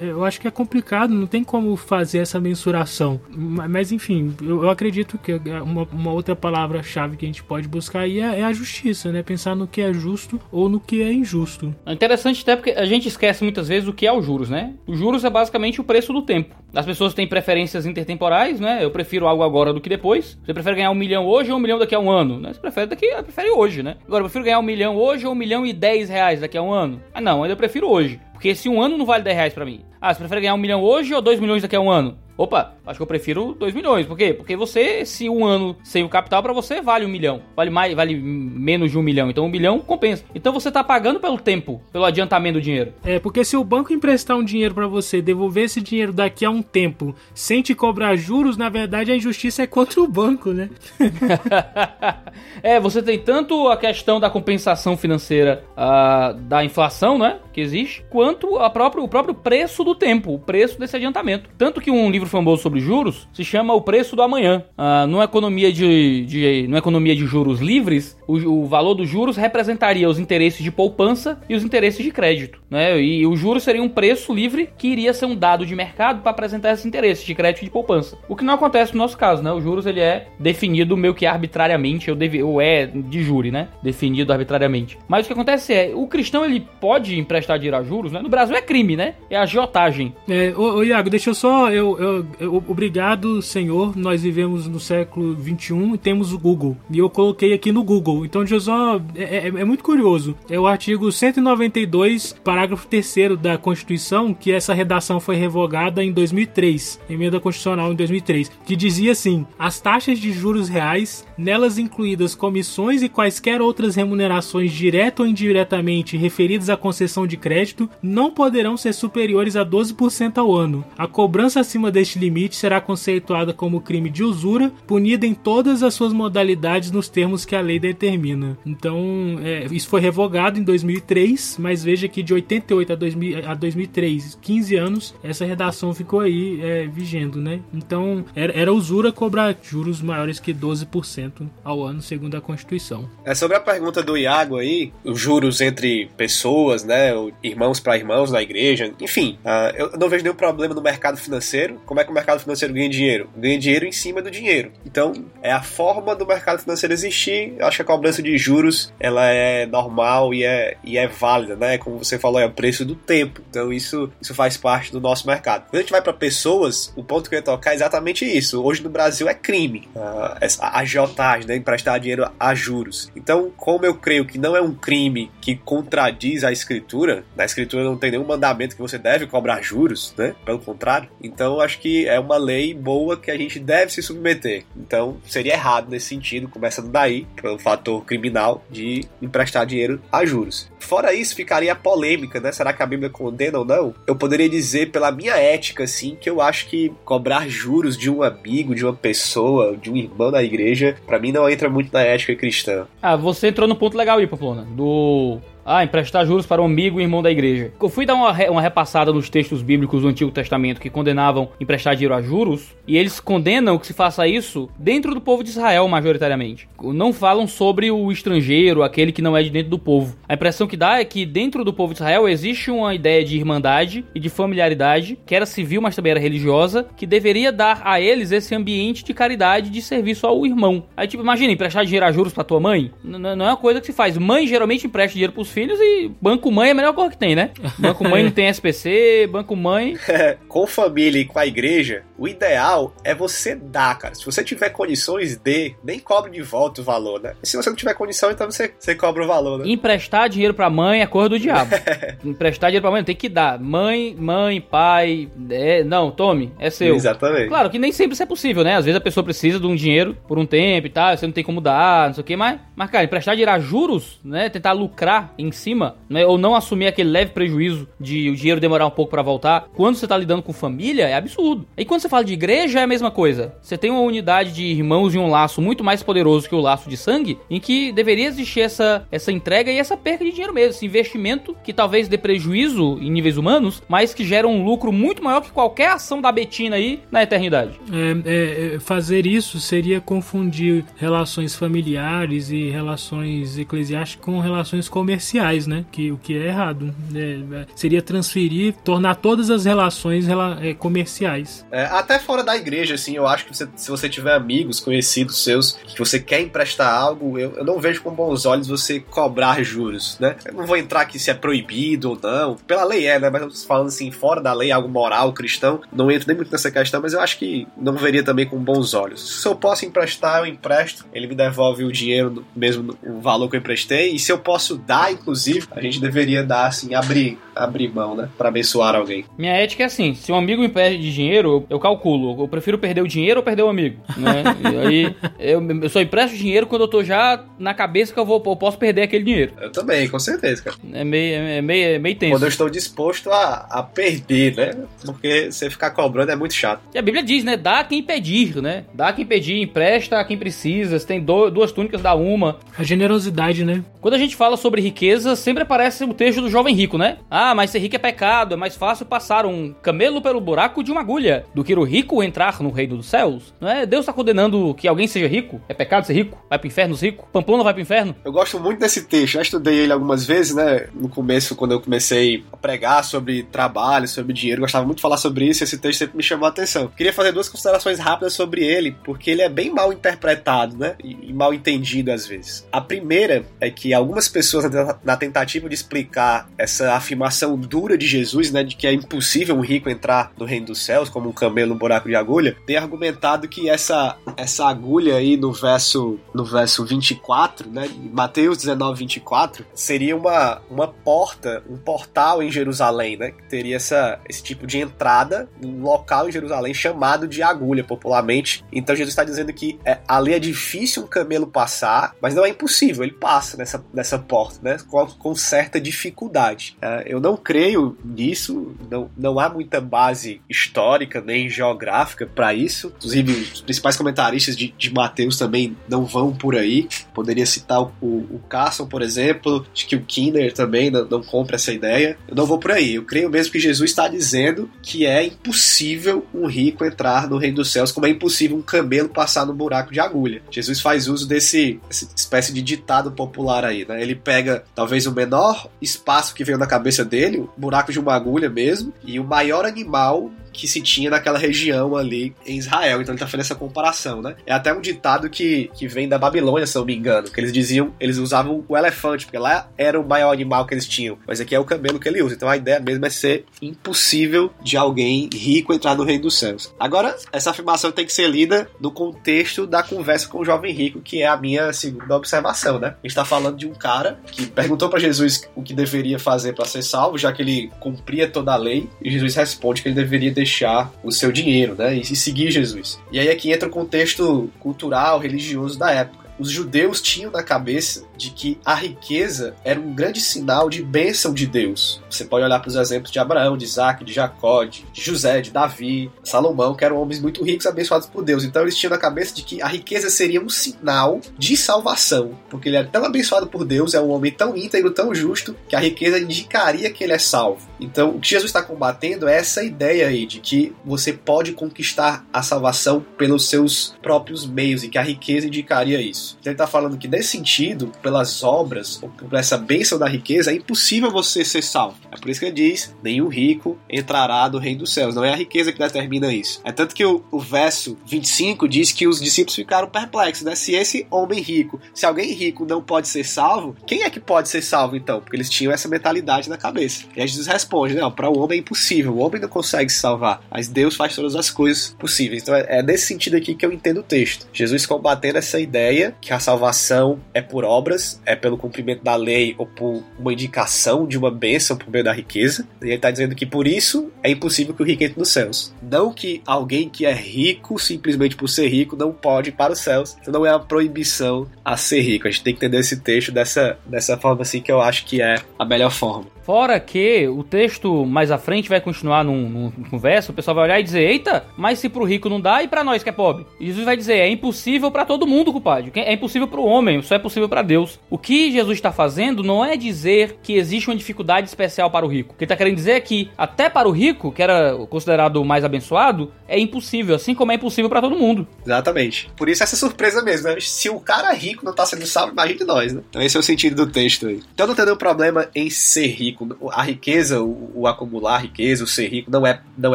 eu acho que é complicado, não tem como fazer essa mensuração. Mas enfim, eu, eu acredito que uma, uma outra palavra-chave que a gente pode buscar aí é, é, a justiça, né? Pensar no que é justo ou no que é injusto. É interessante até porque a gente esquece muitas vezes o que é os juros, né? Os juros é basicamente o preço do tempo. As pessoas têm preferências intertemporais, né? Eu prefiro algo agora do que depois. Você prefere ganhar um milhão hoje ou um milhão daqui a um ano? Né? Você prefere daqui, prefere hoje, né? Agora, eu prefiro ganhar um milhão hoje ou um milhão e dez reais daqui a um ano? Ah, não, ainda prefiro hoje. Porque se um ano não vale 10 reais pra mim. Ah, você prefere ganhar um milhão hoje ou dois milhões daqui a um ano? Opa, acho que eu prefiro 2 milhões. Por quê? Porque você, se um ano sem o capital para você, vale um milhão. Vale mais, vale menos de um milhão. Então um milhão compensa. Então você tá pagando pelo tempo, pelo adiantamento do dinheiro. É, porque se o banco emprestar um dinheiro para você, devolver esse dinheiro daqui a um tempo, sem te cobrar juros, na verdade a injustiça é contra o banco, né? é, você tem tanto a questão da compensação financeira uh, da inflação, né? Que existe, quanto a próprio, o próprio preço do tempo, o preço desse adiantamento. Tanto que um livro livro famoso sobre juros se chama O Preço do Amanhã. Ah, numa, economia de, de, numa economia de juros livres, o, o, valor dos juros representaria os interesses de poupança e os interesses de crédito. Né? E o juros seria um preço livre que iria ser um dado de mercado para apresentar esses interesses de crédito e de poupança. O que não acontece no nosso caso, né? O juros ele é definido meio que arbitrariamente, ou, deve, ou é de júri, né? Definido arbitrariamente. Mas o que acontece é, o cristão ele pode emprestar dinheiro a juros, né? No Brasil é crime, né? É agiotagem. É, ô, ô Iago, deixa eu só. Eu, eu obrigado, Senhor. Nós vivemos no século 21 e temos o Google. E eu coloquei aqui no Google. Então, só é, é, é, muito curioso. É o artigo 192, parágrafo 3 da Constituição, que essa redação foi revogada em 2003, emenda constitucional em 2003, que dizia assim: as taxas de juros reais, nelas incluídas comissões e quaisquer outras remunerações direta ou indiretamente referidas à concessão de crédito, não poderão ser superiores a 12% ao ano. A cobrança acima deste este limite será conceituada como crime de usura, punida em todas as suas modalidades nos termos que a lei determina. Então, é, isso foi revogado em 2003, mas veja que de 88 a, 2000, a 2003, 15 anos, essa redação ficou aí é, vigendo, né? Então, era, era usura cobrar juros maiores que 12% ao ano, segundo a Constituição. É sobre a pergunta do Iago aí, os juros entre pessoas, né? Irmãos para irmãos na igreja, enfim, uh, eu não vejo nenhum problema no mercado financeiro como é que o mercado financeiro ganha dinheiro? Ganha dinheiro em cima do dinheiro. Então, é a forma do mercado financeiro existir. Eu acho que a cobrança de juros ela é normal e é, e é válida, né? Como você falou, é o preço do tempo. Então, isso, isso faz parte do nosso mercado. Quando a gente vai para pessoas, o ponto que eu ia tocar é exatamente isso. Hoje no Brasil é crime uh, a agiotagem, né? Emprestar dinheiro a juros. Então, como eu creio que não é um crime que contradiz a escritura, na escritura não tem nenhum mandamento que você deve cobrar juros, né? Pelo contrário. Então, acho que que é uma lei boa que a gente deve se submeter. Então, seria errado nesse sentido, começando daí, pelo fator criminal de emprestar dinheiro a juros. Fora isso, ficaria a polêmica, né? Será que a Bíblia condena ou não? Eu poderia dizer, pela minha ética, assim, que eu acho que cobrar juros de um amigo, de uma pessoa, de um irmão da igreja, para mim não entra muito na ética cristã. Ah, você entrou no ponto legal aí, Paplona, do ah, emprestar juros para um amigo e irmão da igreja. Eu fui dar uma, re uma repassada nos textos bíblicos do Antigo Testamento que condenavam emprestar dinheiro a juros, e eles condenam que se faça isso dentro do povo de Israel, majoritariamente. Não falam sobre o estrangeiro, aquele que não é de dentro do povo. A impressão que dá é que dentro do povo de Israel existe uma ideia de irmandade e de familiaridade, que era civil, mas também era religiosa, que deveria dar a eles esse ambiente de caridade, de serviço ao irmão. Aí, tipo, imagina, emprestar dinheiro a juros para tua mãe? N não é uma coisa que se faz. Mãe geralmente empresta dinheiro pros filhos e Banco Mãe é a melhor coisa que tem, né? Banco Mãe não tem SPC, Banco Mãe. com família e com a igreja, o ideal é você dar, cara. Se você tiver condições, dê. Nem cobre de volta o valor, né? Se você não tiver condição, então você, você cobra o valor, né? Emprestar dinheiro pra mãe é coisa do diabo. Emprestar dinheiro pra mãe tem que dar. Mãe, mãe, pai. É, não, tome, é seu. Exatamente. Claro que nem sempre isso é possível, né? Às vezes a pessoa precisa de um dinheiro por um tempo e tal, você não tem como dar, não sei o que, mas, mas cara, emprestar dinheiro a juros, né? Tentar lucrar em em cima, né, ou não assumir aquele leve prejuízo de o dinheiro demorar um pouco para voltar, quando você tá lidando com família, é absurdo. E quando você fala de igreja, é a mesma coisa. Você tem uma unidade de irmãos e um laço muito mais poderoso que o laço de sangue, em que deveria existir essa, essa entrega e essa perca de dinheiro mesmo, esse investimento que talvez dê prejuízo em níveis humanos, mas que gera um lucro muito maior que qualquer ação da Betina aí na eternidade. É, é, fazer isso seria confundir relações familiares e relações eclesiásticas com relações comerciais, né? Que o que é errado. É, seria transferir, tornar todas as relações é, comerciais. É, até fora da igreja, assim, eu acho que você, se você tiver amigos, conhecidos seus, que você quer emprestar algo, eu, eu não vejo com bons olhos você cobrar juros, né? Eu não vou entrar aqui se é proibido ou não. Pela lei é, né? Mas falando assim, fora da lei, algo moral, cristão, não entro nem muito nessa questão, mas eu acho que não veria também com bons olhos. Se eu posso emprestar, eu empresto, ele me devolve o dinheiro, mesmo o valor que eu emprestei, e se eu posso dar, inclusive, a gente deveria dar, assim, abrir, abrir mão, né? Pra abençoar alguém. Minha ética é assim: se um amigo me pede dinheiro, eu calculo. Eu prefiro perder o dinheiro ou perder o amigo, né? e aí, eu, eu só empresto dinheiro quando eu tô já na cabeça que eu, vou, eu posso perder aquele dinheiro. Eu também, com certeza, cara. É meio, é meio, é meio tenso. Quando eu estou disposto a, a perder, né? Porque você ficar cobrando é muito chato. E a Bíblia diz, né? Dá quem pedir, né? Dá quem pedir, empresta a quem precisa. Você tem do, duas túnicas, dá uma. A generosidade, né? Quando a gente fala sobre riqueza, sempre aparece o texto do jovem rico, né? Ah, mas ser rico é pecado, é mais fácil passar um camelo pelo buraco de uma agulha do que o rico entrar no reino dos céus. Não é? Deus está condenando que alguém seja rico? É pecado ser rico? Vai pro inferno os ricos? Pamplona vai pro inferno? Eu gosto muito desse texto, já estudei ele algumas vezes, né? No começo, quando eu comecei a pregar sobre trabalho, sobre dinheiro, gostava muito de falar sobre isso, esse texto sempre me chamou a atenção. Queria fazer duas considerações rápidas sobre ele, porque ele é bem mal interpretado, né? E mal entendido às vezes. A primeira é que algumas pessoas, na tentativa de explicar essa afirmação dura de Jesus, né? De que é impossível um rico entrar no reino dos céus, como um camelo no buraco de agulha, tem argumentado que essa, essa agulha aí no verso, no verso 24, né? Mateus 19, 24, seria uma, uma porta, um portal em Jerusalém, né? Que teria essa, esse tipo de entrada, um local em Jerusalém chamado de agulha, popularmente. Então Jesus está dizendo que é, ali é difícil um camelo passar, mas não é impossível, ele passa nessa, nessa porta, né? Com, com certa dificuldade. É, eu não creio nisso, não, não há muita base histórica nem geográfica para isso. Inclusive, os principais comentaristas de, de Mateus também não vão por aí. Poderia citar o, o, Carson, por exemplo, de que o Kinner também não, não compra essa ideia. Eu não vou por aí. Eu creio mesmo que Jesus está dizendo que é impossível um rico entrar no reino dos céus, como é impossível um camelo passar no buraco de agulha. Jesus faz uso desse espécie de ditado popular aí, né? Ele pega talvez o menor espaço que veio na cabeça dele, o buraco de uma agulha mesmo, e o maior animal que se tinha naquela região ali em Israel. Então ele tá fazendo essa comparação, né? É até um ditado que, que vem da Babilônia, se eu não me engano, que eles diziam, eles usavam o elefante, porque lá era o maior animal que eles tinham, mas aqui é o camelo que ele usa. Então a ideia mesmo é ser impossível de alguém rico entrar no reino dos céus. Agora, essa afirmação tem que ser lida no contexto da conversa com o jovem rico, que é a minha segunda observação, né? A gente tá falando de um cara que perguntou para Jesus o que deveria fazer para ser salvo, já que ele cumpria toda a lei, e Jesus responde que ele deveria deixar o seu dinheiro, né? E seguir Jesus. E aí aqui entra o contexto cultural, religioso da época os judeus tinham na cabeça de que a riqueza era um grande sinal de bênção de Deus. Você pode olhar para os exemplos de Abraão, de Isaac, de Jacó, de José, de Davi, Salomão, que eram homens muito ricos, abençoados por Deus. Então eles tinham na cabeça de que a riqueza seria um sinal de salvação, porque ele era tão abençoado por Deus, é um homem tão íntegro, tão justo, que a riqueza indicaria que ele é salvo. Então o que Jesus está combatendo é essa ideia aí de que você pode conquistar a salvação pelos seus próprios meios e que a riqueza indicaria isso. Então ele está falando que, nesse sentido, pelas obras, ou por essa bênção da riqueza, é impossível você ser salvo. É por isso que ele diz: nenhum rico entrará no reino dos céus. Não é a riqueza que determina isso. É tanto que o, o verso 25 diz que os discípulos ficaram perplexos, né? Se esse homem rico, se alguém rico não pode ser salvo, quem é que pode ser salvo então? Porque eles tinham essa mentalidade na cabeça. E aí Jesus responde responde, não, para o homem é impossível, o homem não consegue se salvar, mas Deus faz todas as coisas possíveis. Então é, é nesse sentido aqui que eu entendo o texto. Jesus combatendo essa ideia que a salvação é por obras, é pelo cumprimento da lei ou por uma indicação de uma bênção por meio da riqueza. E ele está dizendo que por isso é impossível que o rico entre nos céus. Não que alguém que é rico, simplesmente por ser rico, não pode ir para os céus. Então não é uma proibição a ser rico. A gente tem que entender esse texto dessa, dessa forma assim que eu acho que é a melhor forma. Fora que o texto mais à frente vai continuar num, num conversa, o pessoal vai olhar e dizer: Eita, mas se pro rico não dá e para nós que é pobre? E Jesus vai dizer: É impossível para todo mundo, culpado. É impossível para o homem, só é possível para Deus. O que Jesus está fazendo não é dizer que existe uma dificuldade especial para o rico. O que ele está querendo dizer é que, até para o rico, que era considerado o mais abençoado, é impossível, assim como é impossível para todo mundo. Exatamente. Por isso essa surpresa mesmo, né? Se o cara rico não está sendo salvo, imagine nós, né? Então esse é o sentido do texto aí. Então não tem nenhum problema em ser rico rico. A riqueza, o, o, acumular riqueza, o ser rico, não é, não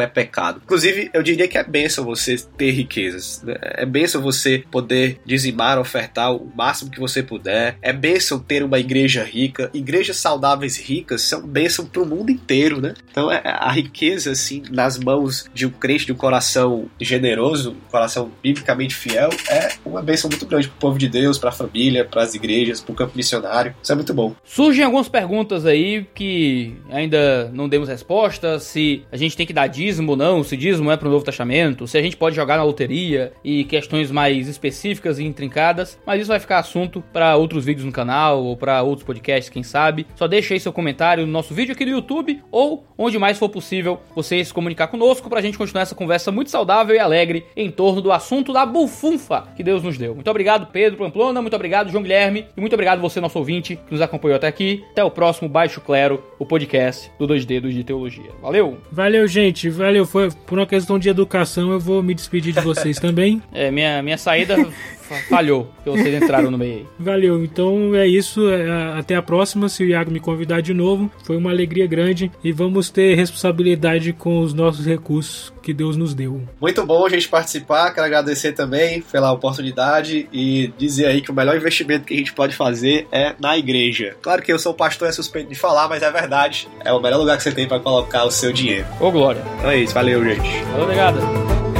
é pecado. Inclusive, eu diria que é benção você ter riquezas. Né? É benção você poder dizimar, ofertar o máximo que você puder. É benção ter uma igreja rica. Igrejas saudáveis ricas são bênção para o mundo inteiro, né? Então, é, a riqueza, assim, nas mãos de um crente de um coração generoso, um coração biblicamente fiel, é uma bênção muito grande para o povo de Deus, para a família, para as igrejas, para o campo missionário. Isso é muito bom. Surgem algumas perguntas aí que ainda não demos resposta, se a gente tem que dar dízimo ou não, se dízimo é para o Novo Testamento, se a gente pode jogar na loteria e questões mais específicas e intrincadas, mas isso vai ficar assunto para outros vídeos no canal ou para outros podcasts, quem sabe. Só deixa aí seu comentário no nosso vídeo aqui no YouTube ou onde mais for possível você se comunicar conosco para a gente continuar essa conversa muito saudável e alegre em torno do assunto da bufunfa que Deus nos deu. Muito obrigado, Pedro Pamplona, muito obrigado, João Guilherme, e muito obrigado você, nosso ouvinte, que nos acompanhou até aqui. Até o próximo Baixo Clero o podcast do Dois Dedos de Teologia. Valeu! Valeu, gente. Valeu. Foi por uma questão de educação, eu vou me despedir de vocês também. É, minha, minha saída falhou, que vocês entraram no meio. Valeu, então é isso. É, até a próxima. Se o Iago me convidar de novo, foi uma alegria grande e vamos ter responsabilidade com os nossos recursos que Deus nos deu. Muito bom a gente participar. Quero agradecer também pela oportunidade e dizer aí que o melhor investimento que a gente pode fazer é na igreja. Claro que eu sou pastor, é suspeito de falar, mas é verdade. É o melhor lugar que você tem para colocar o seu dinheiro. Ô, Glória. Então é isso. Valeu, gente. Valeu, obrigado.